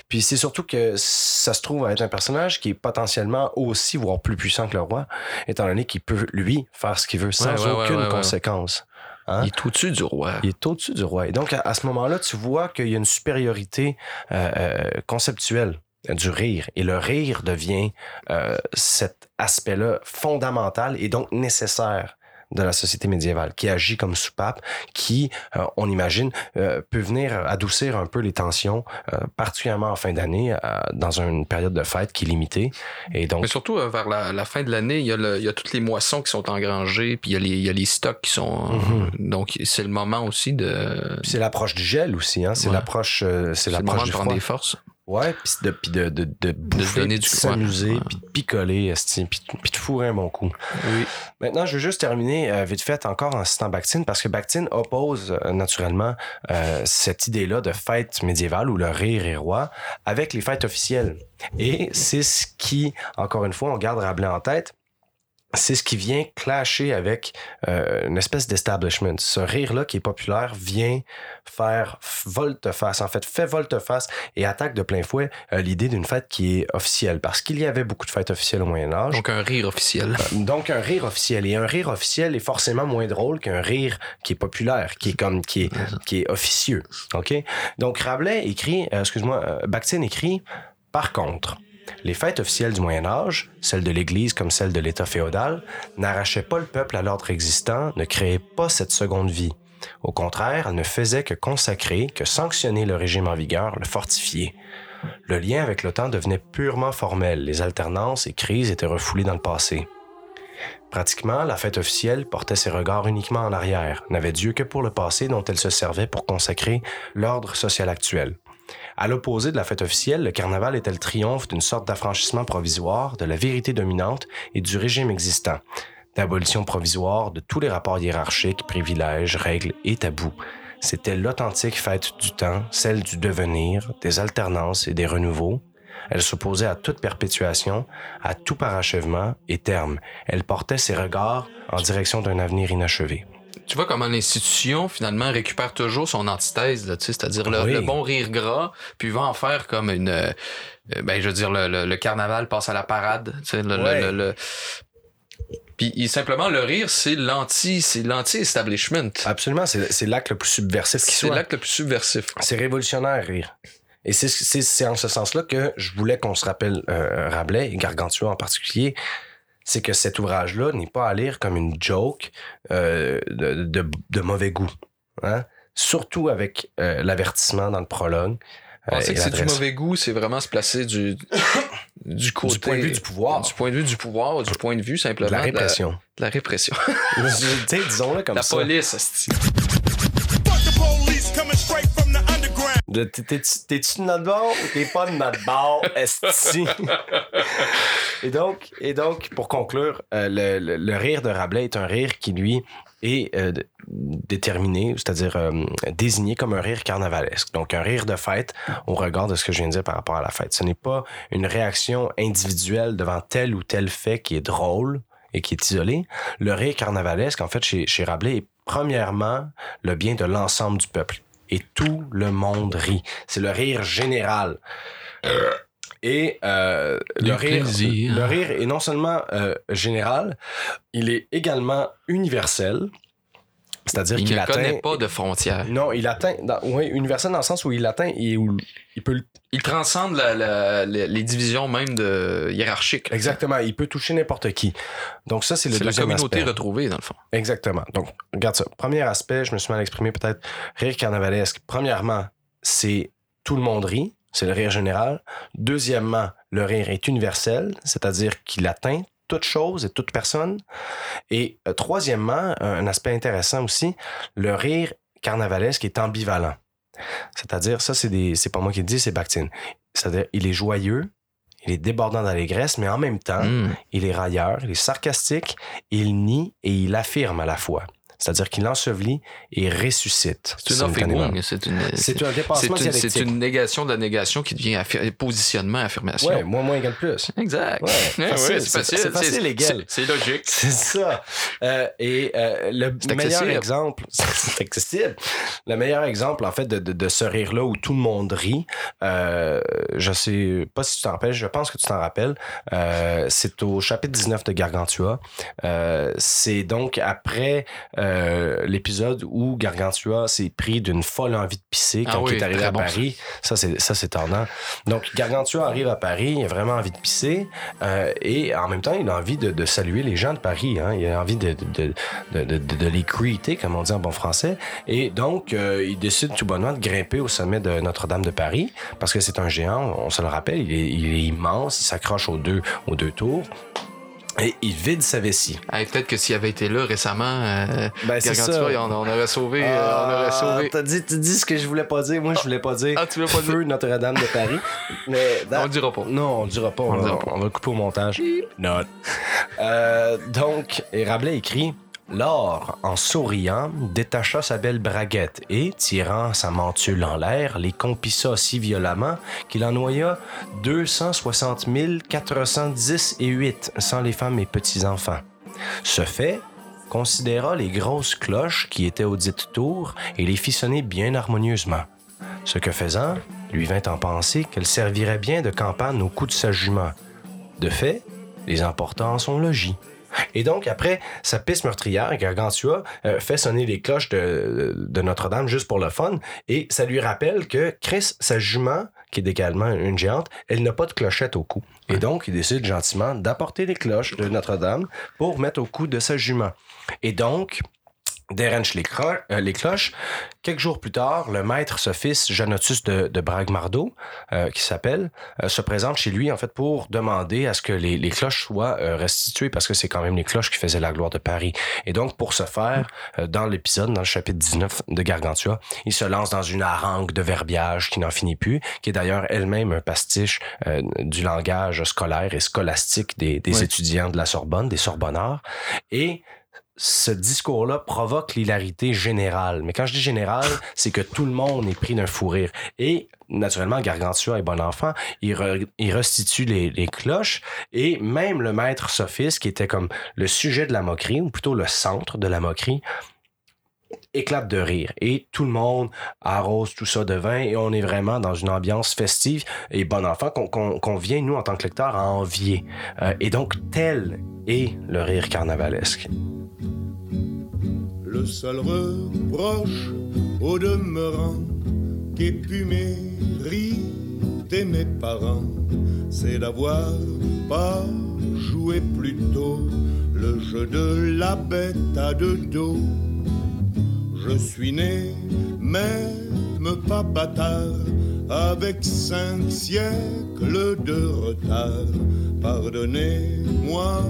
Puis c'est surtout que ça se trouve à être un personnage qui est potentiellement aussi, voire plus puissant que le roi, étant donné qu'il peut, lui, faire ce qu'il veut sans Ouais, ouais, ouais, aucune ouais. conséquence. Hein? Il est au-dessus du roi. Il est au-dessus du roi. Et donc, à, à ce moment-là, tu vois qu'il y a une supériorité euh, euh, conceptuelle du rire. Et le rire devient euh, cet aspect-là fondamental et donc nécessaire de la société médiévale, qui agit comme soupape, qui, euh, on imagine, euh, peut venir adoucir un peu les tensions, euh, particulièrement en fin d'année, euh, dans une période de fête qui est limitée. Et donc, Mais surtout, euh, vers la, la fin de l'année, il y, a le- il y a toutes les moissons qui sont engrangées, puis il y a les, il y a les stocks qui sont... Mhm. Donc, c'est le moment aussi de... C'est l'approche du gel aussi, hein? C'est Ouais. l'approche, euh, c'est l'approche du de prendre froid. des forces. Ouais, puis de, de, de, de, bouffer, donner du s'amuser, puis de picoler, esti, puis, de- puis de fourrer un bon coup. Oui. Maintenant, je veux juste terminer euh, vite fait encore en citant Bakhtin, parce que Bakhtin oppose euh, naturellement euh, cette idée-là de fête médiévale où le rire est roi avec les fêtes officielles. Et c'est ce qui, encore une fois, on garde Rabelais en tête, c'est ce qui vient clasher avec euh, une espèce d'establishment. Ce rire-là qui est populaire vient faire volte-face, en fait, fait volte-face et attaque de plein fouet euh, l'idée d'une fête qui est officielle. Parce qu'il y avait beaucoup de fêtes officielles au Moyen-Âge. Donc, un rire officiel. Donc un rire officiel et un rire officiel est forcément moins drôle qu'un rire qui est populaire, qui est comme qui est qui est officieux. OK? Donc Rabelais écrit euh, excuse-moi euh, Bakhtin écrit par contre les fêtes officielles du Moyen Âge, celles de l'Église comme celles de l'État féodal, n'arrachaient pas le peuple à l'ordre existant, ne créaient pas cette seconde vie. Au contraire, elles ne faisaient que consacrer, que sanctionner le régime en vigueur, le fortifier. Le lien avec le temps devenait purement formel, les alternances et crises étaient refoulées dans le passé. Pratiquement, la fête officielle portait ses regards uniquement en arrière, n'avait Dieu que pour le passé dont elle se servait pour consacrer l'ordre social actuel. À l'opposé de la fête officielle, le carnaval était le triomphe d'une sorte d'affranchissement provisoire de la vérité dominante et du régime existant, d'abolition provisoire de tous les rapports hiérarchiques, privilèges, règles et tabous. C'était l'authentique fête du temps, celle du devenir, des alternances et des renouveaux. Elle s'opposait à toute perpétuation, à tout parachèvement et terme. Elle portait ses regards en direction d'un avenir inachevé. Tu vois comment l'institution, finalement, récupère toujours son antithèse, là, tu sais, c'est-à-dire le, Oui. le bon rire gras, puis va en faire comme une... euh, ben, je veux dire, le, le- le carnaval passe à la parade, tu sais, le... Ouais. Puis simplement, le rire, c'est l'anti, c'est l'anti-establishment. Absolument, c'est c'est l'acte le plus subversif qui C'est l'acte le plus subversif. C'est révolutionnaire, rire. Et c'est c'est- c'est en ce sens-là que je voulais qu'on se rappelle euh, Rabelais et Gargantua en particulier. C'est que cet ouvrage-là n'est pas à lire comme une joke euh, de, de- de mauvais goût. Hein? Surtout avec euh, l'avertissement dans le prologue. euh, Penser que c'est du mauvais goût, c'est vraiment se placer du, du côté... Du point de vue du pouvoir. Du point de vue du pouvoir, du point de vue simplement... De la répression. De la, répression. *laughs* Tu sais, disons-le comme la ça. police, T'es-tu de notre bord ou t'es pas de notre bord, esti? *laughs* et donc, et donc, pour conclure, euh, le, le- le rire de Rabelais est un rire qui, lui, est euh, déterminé, c'est-à-dire euh, désigné comme un rire carnavalesque. Donc, un rire de fête au regard de ce que je viens de dire par rapport à la fête. Ce n'est pas une réaction individuelle devant tel ou tel fait qui est drôle et qui est isolé. Le rire carnavalesque, en fait, chez, chez Rabelais, est premièrement le bien de l'ensemble du peuple. Et tout le monde rit. C'est le rire général. Et euh, le, rire, plaisir. le rire est non seulement euh, général, il est également universel. C'est-à-dire Il qu'il ne connaît pas de frontières. Non, il atteint. dans- oui, universel dans le sens où il atteint et où il peut. Il transcende la- la- la- les divisions même de hiérarchiques. Exactement, il peut toucher n'importe qui. Donc, ça, c'est le C'est la deuxième communauté aspect. retrouvée, dans le fond. Exactement. Donc, regarde ça. Premier aspect, je me suis mal exprimé peut-être. Rire carnavalesque. Premièrement, c'est tout le monde rit. C'est le rire général. Deuxièmement, le rire est universel, c'est-à-dire qu'il atteint toute chose et toute personne. Et euh, troisièmement, un aspect intéressant aussi, le rire carnavalesque est ambivalent. C'est-à-dire, ça, c'est pas moi qui le dis, c'est Bakhtin. C'est-à-dire, il est joyeux il est débordant d'allégresse, mais en même temps, Mm. il est railleur, il est sarcastique, il nie et il affirme à la fois. C'est-à-dire qu'il ensevelit et ressuscite. C'est une c'est une, C'est un dépassement c'est une, c'est dialectique. une négation de la négation qui devient positionnement, affirmation. Ouais, moins moins égale plus. Exact. Ouais, Ouais, facile, ouais, c'est- facile. c'est facile, égal. C'est logique. *laughs* C'est ça. Euh, et euh, le meilleur exemple, *laughs* c'est accessible. Le meilleur exemple, en fait, de, de, de ce rire-là où tout le monde rit, euh, je sais pas si tu t'en rappelles, je pense que tu t'en rappelles, euh, c'est au chapitre 19 de Gargantua. C'est donc après euh, l'épisode où Gargantua s'est pris d'une folle envie de pisser Ah quand oui, il est arrivé à bon, Paris. Ça, c'est ça c'est tordant. Donc, Gargantua arrive à Paris, il a vraiment envie de pisser euh, et en même temps, il a envie de, de saluer les gens de Paris. Hein. Il a envie de, de, de, les greeter, comme on dit en bon français. Et donc, euh, il décide tout bonnement de grimper au sommet de Notre-Dame de Paris parce que c'est un géant, on se le rappelle, il est, il est immense, il s'accroche aux deux, aux deux tours. Et il vide sa vessie. Hey, Peut-être que s'il avait été là récemment, euh, Ben, c'est ça. on, on aurait sauvé. euh, on aurait Ah, sauvé. T'as dit, tu dis ce que je voulais pas dire. Moi, je voulais pas dire Ah, tu veux pas feu Notre-Dame de Paris. *laughs* Mais On le dira pas. Non, on le dira pas. On, On va, dira pas. on va le couper au montage. Note. Euh, donc, et Rabelais écrit L'or, en souriant, détacha sa belle braguette et, tirant sa mantule en l'air, les compissa si violemment qu'il en noya 260 410 et 8, sans les femmes et petits-enfants. Ce fait considéra les grosses cloches qui étaient aux dites tours et les fit sonner bien harmonieusement. Ce que faisant, lui vint en penser qu'elle servirait bien de campagne au coup de sa jument. De fait, les emporta en son logis. Et donc, après sa piste meurtrière, Gargantua euh, fait sonner les cloches de, de Notre-Dame juste pour le fun, et ça lui rappelle que Chris, sa jument, qui est également une géante, elle n'a pas de clochette au cou. Et donc, il décide gentiment d'apporter les cloches de Notre-Dame pour mettre au cou de sa jument. Et donc, dérange les, euh, les cloches. Quelques jours plus tard, le maître sophice Janotus de, de Bragmardo, euh, qui s'appelle, euh, se présente chez lui en fait pour demander à ce que les, les cloches soient euh, restituées parce que c'est quand même les cloches qui faisaient la gloire de Paris. Et donc pour ce faire, euh, dans l'épisode, dans le chapitre 19 de Gargantua, il se lance dans une harangue de verbiage qui n'en finit plus, qui est d'ailleurs elle-même un pastiche euh, du langage scolaire et scolastique des, des étudiants de la Sorbonne, des Sorbonnards. Et ce discours-là provoque l'hilarité générale. Mais quand je dis générale, c'est que tout le monde est pris d'un fou rire. Et naturellement, Gargantua est bon enfant. Il, re- restitue les, les cloches. Et même le maître Sophis, qui était comme le sujet de la moquerie, ou plutôt le centre de la moquerie, éclate de rire. Et tout le monde arrose tout ça de vin et on est vraiment dans une ambiance festive et bon enfant qu'on qu'on vient, nous, en tant que lecteurs, à envier. Euh, et donc, tel est le rire carnavalesque. Le seul reproche au demeurant qu'ait pu mériter mes parents, c'est d'avoir pas joué plus tôt le jeu de la bête à deux dos. Je suis né, même pas bâtard, avec cinq siècles de retard. Pardonnez-moi,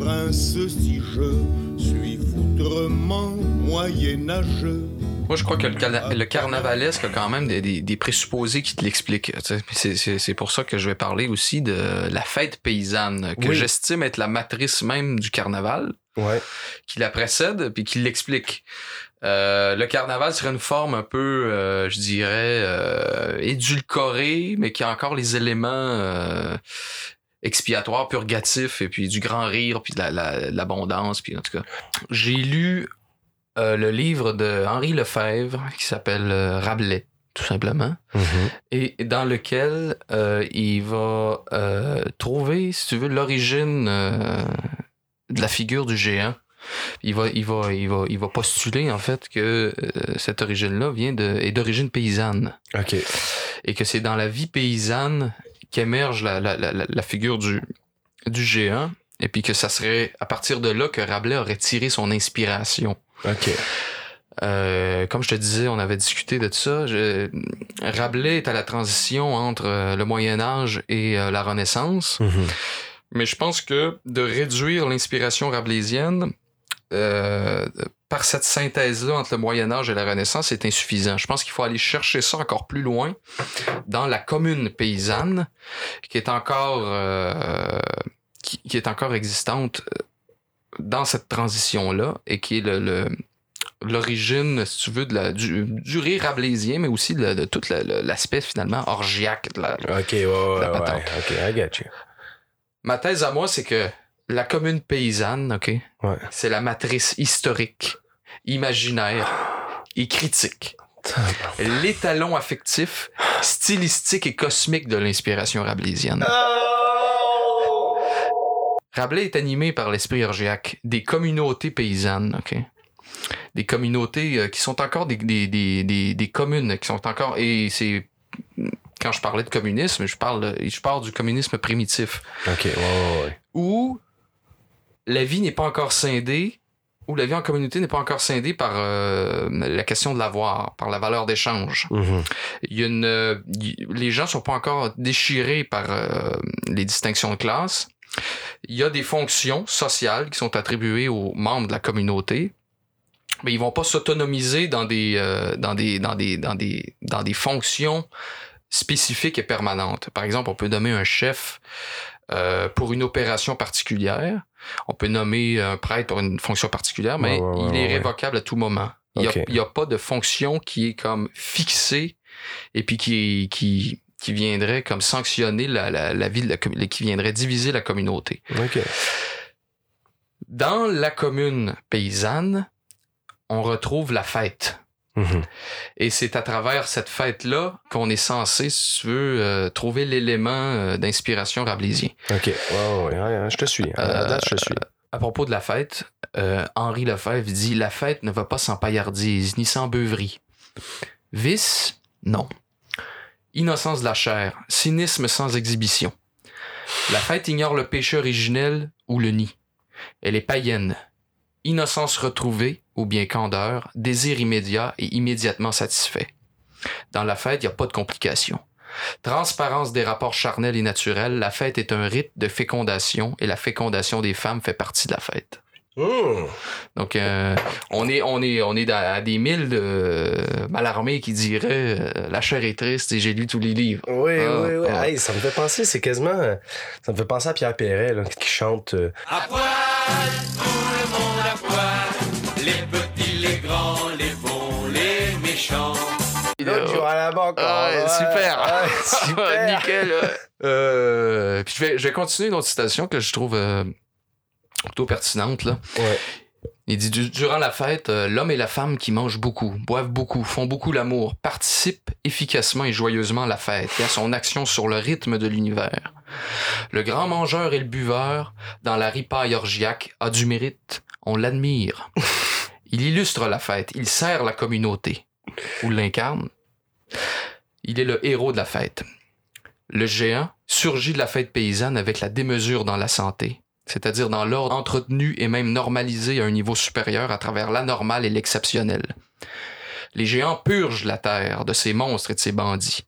prince, si je suis foutrement moyenâgeux. Moi, je crois que le, le carnavalesque a quand même des, des- des présupposés qui te l'expliquent. C'est, pour ça que je vais parler aussi de la fête paysanne, que Oui. j'estime être la matrice même du carnaval, Ouais. qui la précède puis qui l'explique. Euh, le carnaval serait une forme un peu, euh, je dirais, euh, édulcorée, mais qui a encore les éléments expiatoires, purgatifs, et puis du grand rire, puis de la- la- l'abondance, puis en tout cas. J'ai lu euh, le livre de Henri Lefebvre qui s'appelle euh, Rabelais, tout simplement, et dans lequel euh, il va trouver, si tu veux, l'origine de la figure du géant. Il va, il va, il va, il va postuler en fait que euh, cette origine-là vient de, est d'origine paysanne. OK. Et que c'est dans la vie paysanne qu'émerge la, la, la, la- figure du, du géant. Et puis que ça serait à partir de là que Rabelais aurait tiré son inspiration. OK. Euh, comme je te disais, on avait discuté de ça. Je- Rabelais est à la transition entre euh, le Moyen Âge et euh, la Renaissance. Mhm. Mais je pense que de réduire l'inspiration rabelaisienne euh, par cette synthèse-là entre le Moyen Âge et la Renaissance, c'est insuffisant. Je pense qu'il faut aller chercher ça encore plus loin dans la commune paysanne, qui est encore, euh, qui, qui est encore existante euh, dans cette transition-là et qui est le, le- l'origine, si tu veux, de la, du, du rire rabelaisien, mais aussi de, de tout l'aspect finalement orgiaque de la, Ok, ouais, ouais, la ouais. patente. Ok, I get you. Ma thèse à moi, c'est que la commune paysanne, OK, Ouais. c'est la matrice historique, imaginaire et critique. L'étalon affectif, stylistique et cosmique de l'inspiration rabelaisienne. Rabelais est animé par l'esprit orgiaque, des communautés paysannes, OK? Des communautés euh, qui sont encore des, des, des, des, des communes, qui sont encore... Et c'est... Quand je parlais de communisme, je parle, je parle du communisme primitif Ok, ouais, ouais, ouais. où la vie n'est pas encore scindée, où la vie en communauté n'est pas encore scindée par euh, la question de l'avoir, par la valeur d'échange. Mhm. Il y a une, y- les gens sont pas encore déchirés par euh, les distinctions de classe. Il y a des fonctions sociales qui sont attribuées aux membres de la communauté, mais ils vont pas s'autonomiser dans des, euh, dans des, dans des, dans des, dans des fonctions spécifiques et permanentes. Par exemple, on peut nommer un chef euh, pour une opération particulière. On peut nommer un prêtre pour une fonction particulière, mais Ouais, ouais, il est révocable à tout moment. Il n'y a, pas de fonction qui est comme fixée et puis qui, qui, qui viendrait comme sanctionner la, la, la vie de la communauté, qui viendrait diviser la communauté. Dans la commune paysanne, on retrouve la fête. Mhm. Et c'est à travers cette fête-là qu'on est censé, si tu veux, euh, trouver l'élément euh, d'inspiration rabelaisien. Ok, ouais, ouais, je te suis. À la date, je te suis. À propos de la fête, euh, Henri Lefebvre dit La fête ne va pas sans paillardise, ni sans beuverie. Vice, non. Innocence de la chair, cynisme sans exhibition. La fête ignore le péché originel ou le nid. Elle est païenne. Innocence retrouvée, ou bien candeur, désir immédiat et immédiatement satisfait. Dans la fête, il n'y a pas de complications. Transparence des rapports charnels et naturels, la fête est un rite de fécondation et la fécondation des femmes fait partie de la fête. Mmh. Donc, euh, on est, on est, on est à, des milles de malarmés qui diraient euh, la chair est triste et j'ai lu tous les livres. Oui, Ah, oui, oui. ah. Hey, ça me fait penser, c'est quasiment. euh, Ça me fait penser à Pierre Perret, là, qui chante. euh, À poil, tout le monde à poil. Les petits, les grands, les bons, les méchants. L'autre joue à la banque. Ah ouais, ouais, super. ouais, *laughs* super. Nickel. Euh, puis je vais, je vais continuer une autre citation que je trouve euh, plutôt pertinente. Là. Ouais. Il dit Du- Durant la fête, euh, l'homme et la femme qui mangent beaucoup, boivent beaucoup, font beaucoup l'amour, participent efficacement et joyeusement à la fête et à son action sur le rythme de l'univers. Le grand mangeur et le buveur, dans la ripaille orgiaque, a du mérite. On l'admire. *laughs* Il illustre la fête, il sert la communauté. Ou l'incarne. Il est le héros de la fête. Le géant surgit de la fête paysanne avec la démesure dans la santé, c'est-à-dire dans l'ordre entretenu et même normalisé à un niveau supérieur à travers l'anormal et l'exceptionnel. Les géants purgent la terre de ces monstres et de ces bandits.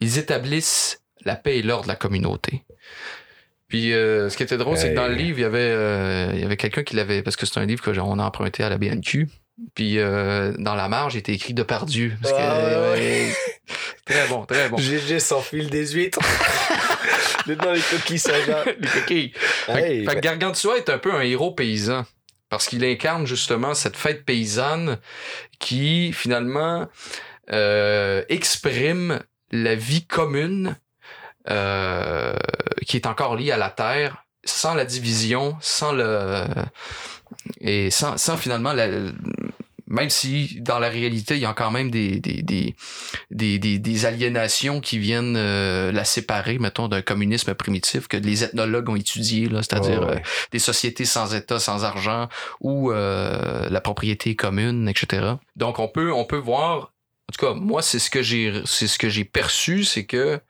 Ils établissent la paix et l'ordre de la communauté. Puis euh, ce qui était drôle, c'est que dans le Hey. livre, il y avait, euh, il y avait quelqu'un qui l'avait, parce que c'est un livre que on a emprunté à la BNQ. Puis euh, dans la marge, il était écrit de Pardieu. Parce que, Ah, ouais. euh, très bon, très bon. GG sans fil des huîtres. dans les coquilles Saint-Jean. *laughs* les coquilles. Fait, Hey, fait que Gargantua est un peu un héros paysan. Parce qu'il incarne justement cette fête paysanne qui, finalement, euh, exprime la vie commune euh, qui est encore liée à la terre, sans la division, sans le... Et sans, sans finalement la, même si dans la réalité, il y a quand même des, des, des, des, des, aliénations qui viennent euh, la séparer, mettons, d'un communisme primitif que les ethnologues ont étudié, là, c'est-à-dire ouais. euh, des sociétés sans État, sans argent, ou euh, la propriété commune, etc. Donc on peut, on peut voir, en tout cas, moi, c'est ce que j'ai c'est ce que j'ai perçu, c'est que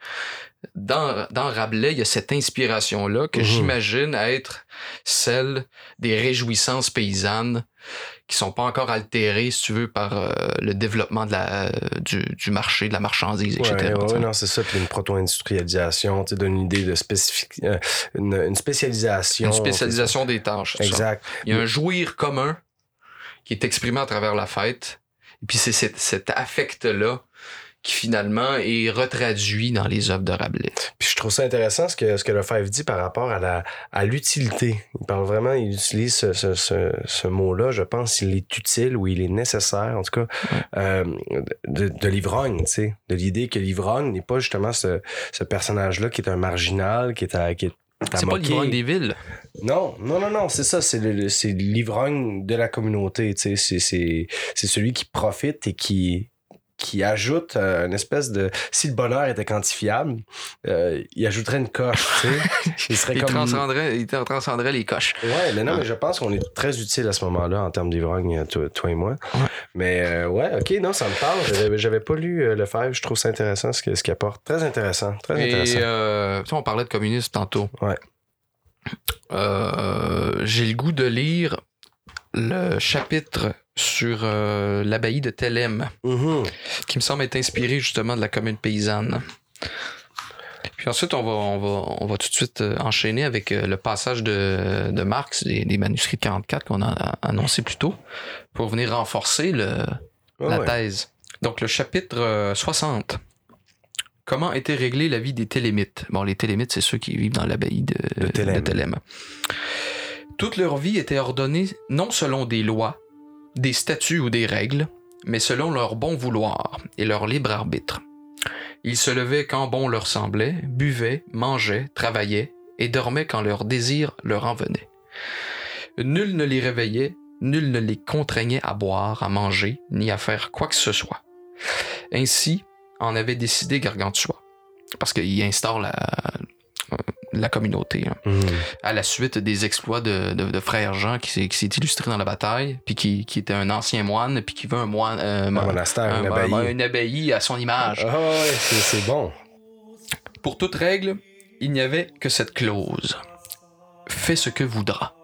dans, dans Rabelais, il y a cette inspiration-là que Mhm. j'imagine être celle des réjouissances paysannes qui sont pas encore altérées, si tu veux, par euh, le développement de la, euh, du, du marché, de la marchandise, etc. Ouais, ouais, non, c'est ça. Puis une proto-industrialisation, tu sais, d'une idée de spécifique, euh, une, une spécialisation. Une spécialisation des tâches. ça. Exact. Il y a un jouir commun qui est exprimé à travers la fête. Et puis c'est cet, cet affect-là qui finalement est retraduit dans les œuvres de Rabelais. Puis je trouve ça intéressant ce que, ce que Lefebvre dit par rapport à la à l'utilité. Il parle vraiment, il utilise ce, ce, ce, ce mot-là, je pense, il est utile ou il est nécessaire, en tout cas, euh, de, de l'ivrogne, tu sais, de l'idée que l'ivrogne n'est pas justement ce, ce personnage-là qui est un marginal, qui est à, qui est C'est pas l'ivrogne des villes. Non, non, non, non, c'est ça, c'est l'ivrogne de la communauté, tu sais, c'est celui qui profite et qui qui ajoute euh, une espèce de si le bonheur était quantifiable, euh, il ajouterait une coche, tu sais. *laughs* il serait Il comme transcenderait, il les coches. Ouais, mais non, mais je pense qu'on est très utile à ce moment-là en termes d'ivrogne, toi, toi et moi. Mais euh, ouais, ok, non, ça me parle. J'avais, pas lu euh, Lefebvre, je trouve ça intéressant ce, que- ce qu'il apporte. Très intéressant, très Et intéressant. euh, sais, on parlait de communisme tantôt. Ouais. Euh, J'ai le goût de lire le chapitre sur euh, l'abbaye de Thélème, Mhm. qui me semble être inspiré justement de la commune paysanne. Puis ensuite, on va, on va, on va tout de suite euh, enchaîner avec euh, le passage de, de Marx, des, des manuscrits de 44 qu'on a annoncé plus tôt, pour venir renforcer le, Ouais, la ouais. thèse. Donc, le chapitre euh, 60. Comment était réglée la vie des télémites? Bon, les télémites, c'est ceux qui vivent dans l'abbaye de, De de. Toute leur vie était ordonnée non selon des lois, des statuts ou des règles, mais selon leur bon vouloir et leur libre arbitre. Ils se levaient quand bon leur semblait, buvaient, mangeaient, travaillaient et dormaient quand leur désir leur en venait. Nul ne les réveillait, nul ne les contraignait à boire, à manger, ni à faire quoi que ce soit. Ainsi en avait décidé Gargantua, parce qu'il instaure la, la communauté. hein Mhm. à la suite des exploits de, de, de frère Jean qui s'est, qui s'est illustré dans la bataille, puis qui, qui était un ancien moine, puis qui veut un moine, euh, Un monastère, un- une abbaye. un- une abbaye à son image. Ah ouais, c'est, c'est bon. Pour toute règle, il n'y avait que cette clause. Fais ce que voudra.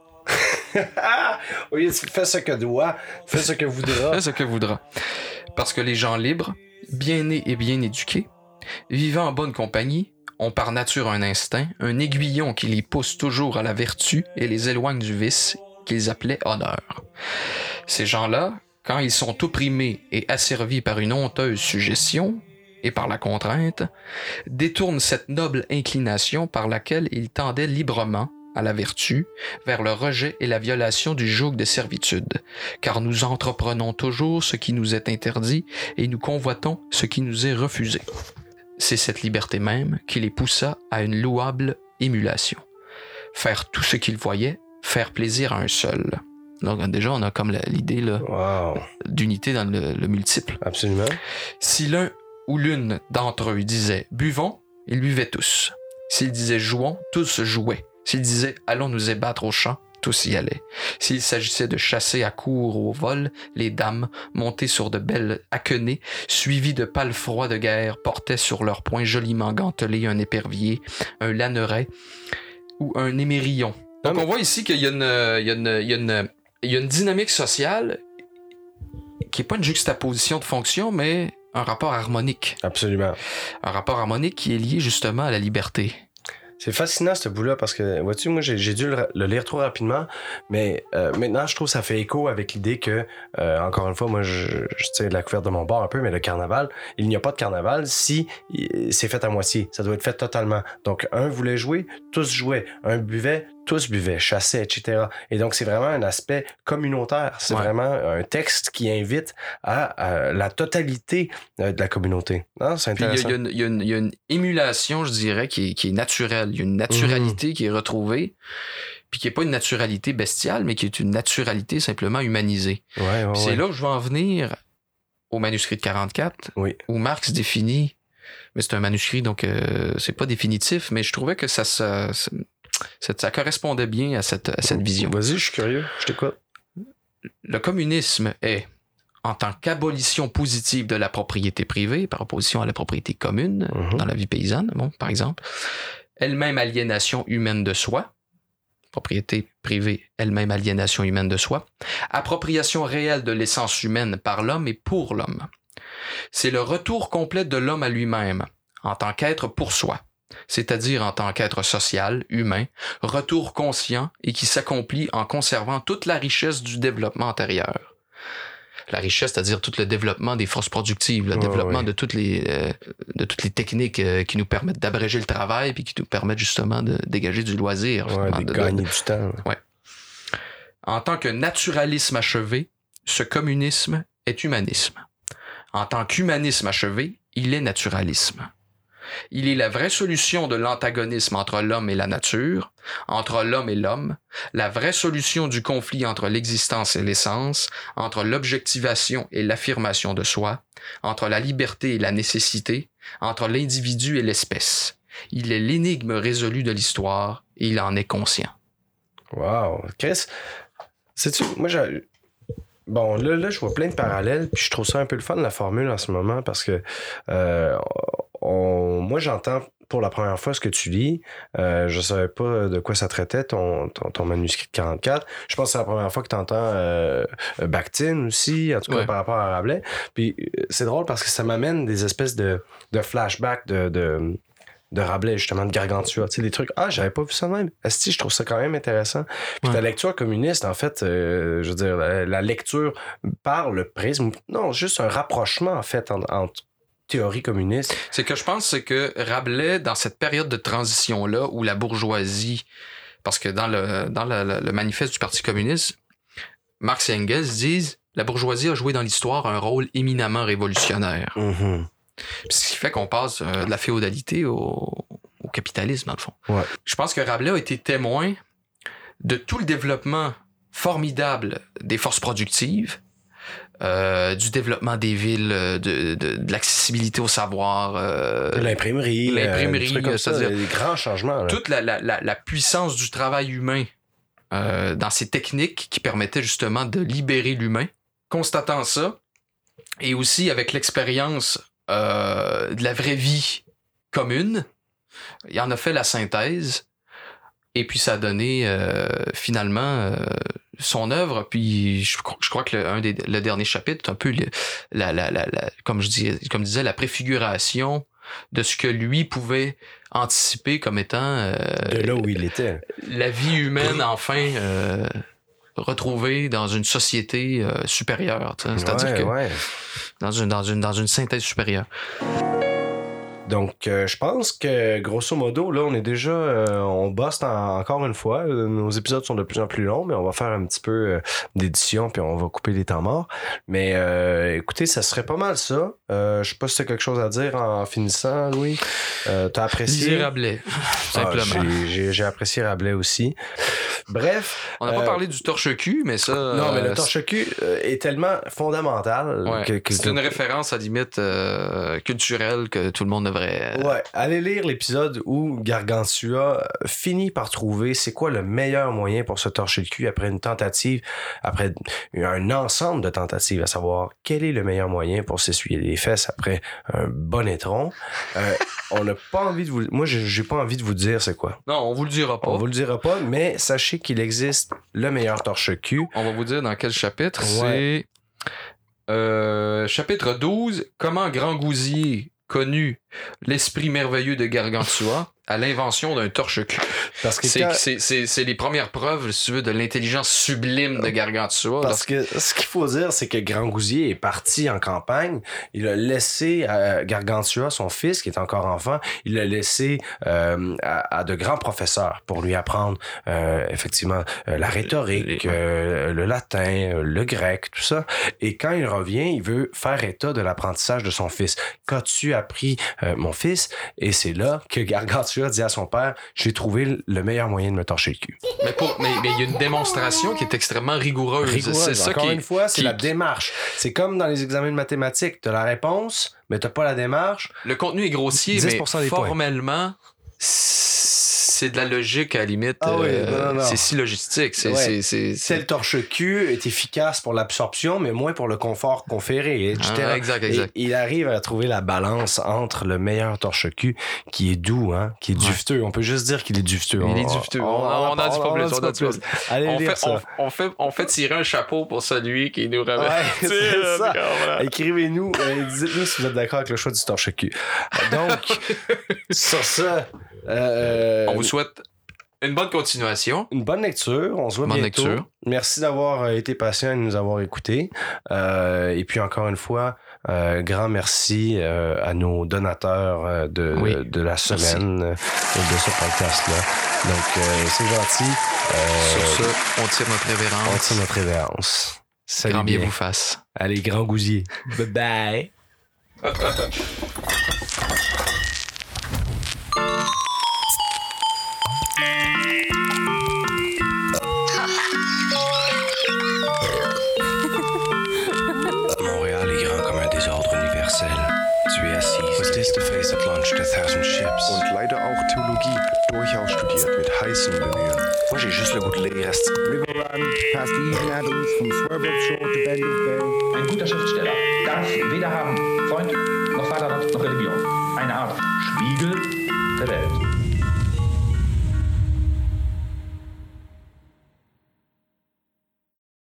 *laughs* Oui, fais ce que doit, fais ce que voudra. Fais ce que voudra. Parce que les gens libres, bien nés et bien éduqués, vivant en bonne compagnie, ont par nature un instinct, un aiguillon qui les pousse toujours à la vertu et les éloigne du vice qu'ils appelaient honneur. Ces gens-là, quand ils sont opprimés et asservis par une honteuse suggestion et par la contrainte, détournent cette noble inclination par laquelle ils tendaient librement à la vertu, vers le rejet et la violation du joug de servitude, car nous entreprenons toujours ce qui nous est interdit et nous convoitons ce qui nous est refusé. C'est cette liberté même qui les poussa à une louable émulation. Faire tout ce qu'ils voyaient, faire plaisir à un seul. Donc déjà, on a comme l'idée Wow, d'unité dans le, le multiple. absolument. Si l'un ou l'une d'entre eux disait buvons, ils buvaient tous. S'ils disaient jouons, tous jouaient. S'ils disaient allons nous ébattre au champ, tous y allaient. S'il s'agissait de chasser à court ou au vol, les dames, montées sur de belles haquenées, suivies de pâles froids de guerre, portaient sur leurs poings joliment gantelés un épervier, un lanneret ou un émérillon. Donc on voit ici qu'il y a une, il y a une, il y a une, il y a une dynamique sociale qui n'est pas une juxtaposition de fonctions, mais un rapport harmonique. Absolument. Un rapport harmonique qui est lié justement à la liberté. C'est fascinant ce bout-là parce que, vois-tu, moi j'ai, dû le, le lire trop rapidement, mais euh, maintenant je trouve que ça fait écho avec l'idée que, euh, encore une fois, moi je, je la couverte de mon bord un peu, mais le carnaval, il n'y a pas de carnaval si il- c'est fait à moitié. Ça doit être fait totalement. Donc un voulait jouer, tous jouaient. Un buvait, tous buvaient, chassaient, etc. Et donc c'est vraiment un aspect communautaire. C'est Ouais. vraiment un texte qui invite à, à la totalité euh, de la communauté. Non, c'est il y a- intéressant. il y, a une- y y a émulation, je dirais, qui est, qui est naturelle. Il y a une naturalité qui est retrouvée, puis qui n'est pas une naturalité bestiale, mais qui est une naturalité simplement humanisée. Ouais, ouais, Puis ouais. C'est là où je vais en venir au manuscrit de 44, Oui. où Marx définit, mais c'est un manuscrit, donc euh, c'est pas définitif, mais je trouvais que ça, ça, ça, correspondait bien à cette, à cette vision. Vas-y, je suis curieux, je t'écoute. Le communisme est, en tant qu'abolition positive de la propriété privée par opposition à la propriété commune Mhm. dans la vie paysanne, bon, par exemple. Elle-même aliénation humaine de soi. Propriété privée, elle-même aliénation humaine de soi. Appropriation réelle de l'essence humaine par l'homme et pour l'homme. C'est le retour complet de l'homme à lui-même, en tant qu'être pour soi, c'est-à-dire en tant qu'être social, humain, retour conscient et qui s'accomplit en conservant toute la richesse du développement antérieur. La richesse, c'est-à-dire tout le développement des forces productives, le développement ouais. de toutes les euh, de toutes les techniques euh, qui nous permettent d'abréger le travail puis qui nous permettent justement de dégager du loisir, Ouais, de de- du temps. Ouais. En tant que naturalisme achevé, ce communisme est humanisme. En tant qu'humanisme achevé, il est naturalisme. Il est la vraie solution de l'antagonisme entre l'homme et la nature, entre l'homme et l'homme, la vraie solution du conflit entre l'existence et l'essence, entre l'objectivation et l'affirmation de soi, entre la liberté et la nécessité, entre l'individu et l'espèce. Il est l'énigme résolue de l'histoire et il en est conscient. Wow. Chris, sais-tu, moi, j'ai. Bon, là, là, je vois plein de parallèles, puis je trouve ça un peu le fun, la formule, en ce moment, parce que euh, on- moi, j'entends pour la première fois ce que tu lis. Euh, je savais pas de quoi ça traitait, ton, ton, ton manuscrit de 44. Je pense que c'est la première fois que tu entends euh, Bakhtin aussi, en tout cas Ouais. par rapport à Rabelais. Puis euh, c'est drôle parce que ça m'amène des espèces de, de flashbacks de, de, de Rabelais, justement, de Gargantua. Tu sais, des trucs. Ah, j'avais pas vu ça de même. Esti, je trouve ça quand même intéressant. Puis ta lecture communiste, en fait, euh, je veux dire, la, la lecture par le prisme, non, juste un rapprochement, en fait, en- entre théorie communiste. C'est que je pense c'est que Rabelais, dans cette période de transition-là, où la bourgeoisie, parce que dans le, dans le, le- le manifeste du Parti communiste, Marx et Engels disent la bourgeoisie a joué dans l'histoire un rôle éminemment révolutionnaire. Mhm. Puis Ce qui fait qu'on passe euh, de la féodalité au, au capitalisme, dans le fond. Ouais. Je pense que Rabelais a été témoin de tout le développement formidable des forces productives, euh, du développement des villes, euh, de, de, de l'accessibilité au savoir. euh, De L'imprimerie. euh, L'imprimerie, c'est-à-dire- des grands changements. là. toute la, la, la, la puissance du travail humain euh, dans ces techniques qui permettaient justement de libérer l'humain. Constatant ça, et aussi avec l'expérience de la vraie vie commune, il en a fait la synthèse, et puis ça a donné finalement son œuvre. Puis je, je crois que le, un des, le dernier chapitre, un peu la, la, la, la- comme je disais, comme je disais, la préfiguration de ce que lui pouvait anticiper comme étant euh, De là où il était. la vie humaine enfin euh, retrouvée dans une société euh, supérieure. C'est-à-dire Ouais, que ouais. dans, une, dans, une, dans une synthèse supérieure. Donc, euh, je pense que grosso modo, là, on est déjà, euh, on bosse en- encore une fois. Euh, Nos épisodes sont de plus en plus longs, mais on va faire un petit peu euh, d'édition, puis on va couper les temps morts. Mais écoutez, ça serait pas mal ça. Je sais pas si t'as quelque chose à dire en finissant, Louis. T'as apprécié? Lisez Rabelais, Ah, simplement. j'ai- apprécié Rabelais aussi. Bref. On n'a pas parlé du torche-cul, mais ça... Non, mais le torche-cul est tellement fondamental Ouais, que, que- c'est une référence à limite culturelle que tout le monde devrait. Ouais, allez lire l'épisode où Gargantua finit par trouver c'est quoi le meilleur moyen pour se torcher le cul après une tentative, après un ensemble de tentatives, à savoir quel est le meilleur moyen pour s'essuyer les fesses après un bon étron. Euh, *laughs* on n'a pas envie de vous, moi j'ai pas envie de vous dire c'est quoi. Non, on vous le dira pas. On vous le dira pas, mais sachez qu'il existe le meilleur torche-cul. On va vous dire dans quel chapitre. Ouais. C'est euh, chapitre 12. Comment Grand Gousier connu l'esprit merveilleux de Gargantua à l'invention d'un torche-cul. Parce que C'est quand- c'est- c'est- c'est les premières preuves, si tu veux, de l'intelligence sublime de Gargantua. Parce que ce qu'il faut dire, c'est que Grand Gousier est parti en campagne. Il a laissé à Gargantua, son fils, qui est encore enfant, il l'a laissé euh, à, à de grands professeurs pour lui apprendre euh, effectivement euh, la rhétorique, euh, le latin, euh, le grec, tout ça. Et quand il revient, il veut faire état de l'apprentissage de son fils. Qu'as-tu appris, euh, mon fils? Et c'est là que Gargantua dit à son père, j'ai trouvé le meilleur moyen de me torcher le cul. Mais pour- mais mais il y a une démonstration qui est extrêmement rigoureuse. Rigoureuse. C'est ça Encore qui une fois, c'est qui- la démarche. C'est comme dans les examens de mathématiques. Tu as la réponse, mais tu pas la démarche. Le contenu est grossier, 10% mais des points. C'est de la logique à la limite. Ah oui, euh, non, non, non. C'est si logistique. C'est, Ouais. c'est, c'est, C'est le torche-cul est efficace pour l'absorption, mais moins pour le confort conféré, etc. Ah, exact, exact. Et il arrive à trouver la balance entre le meilleur torche-cul, qui est doux, hein, qui est duveteux. On peut juste dire qu'il est duveteux. Il est duveteux. On, on, en dit pas plus. On en dit pas plus. Allez on, lire fait, ça. on, fait, on fait tirer un chapeau pour celui qui nous ramène. Ouais, *laughs* c'est ça. voilà. Écrivez-nous, euh, dites-nous si vous êtes d'accord avec le choix du torche-cul. Donc, *laughs* sur ça, euh, On vous souhaite une bonne continuation. une bonne lecture. On se voit Bonne bientôt. lecture. Merci d'avoir euh, été patient et de nous avoir écoutés. Euh, et puis encore une fois, euh, grand merci euh, à nos donateurs de, Oui. de la semaine euh, de ce podcast-là. Donc, euh, c'est gentil. Euh, Sur ce, on tire notre on révérence. tire notre révérence. Salut Grand bien bien. vous fasse. Allez, grand gousier. Bye bye. *laughs* heißen Bemühen. Moi, j'ai juste le goût de lire. River Run, past Eden Adams, from Swerve Shore to Bendel Bay. Ein guter Schriftsteller darf weder haben Freund noch Vater noch Religion. Eine Art Spiegel der Welt.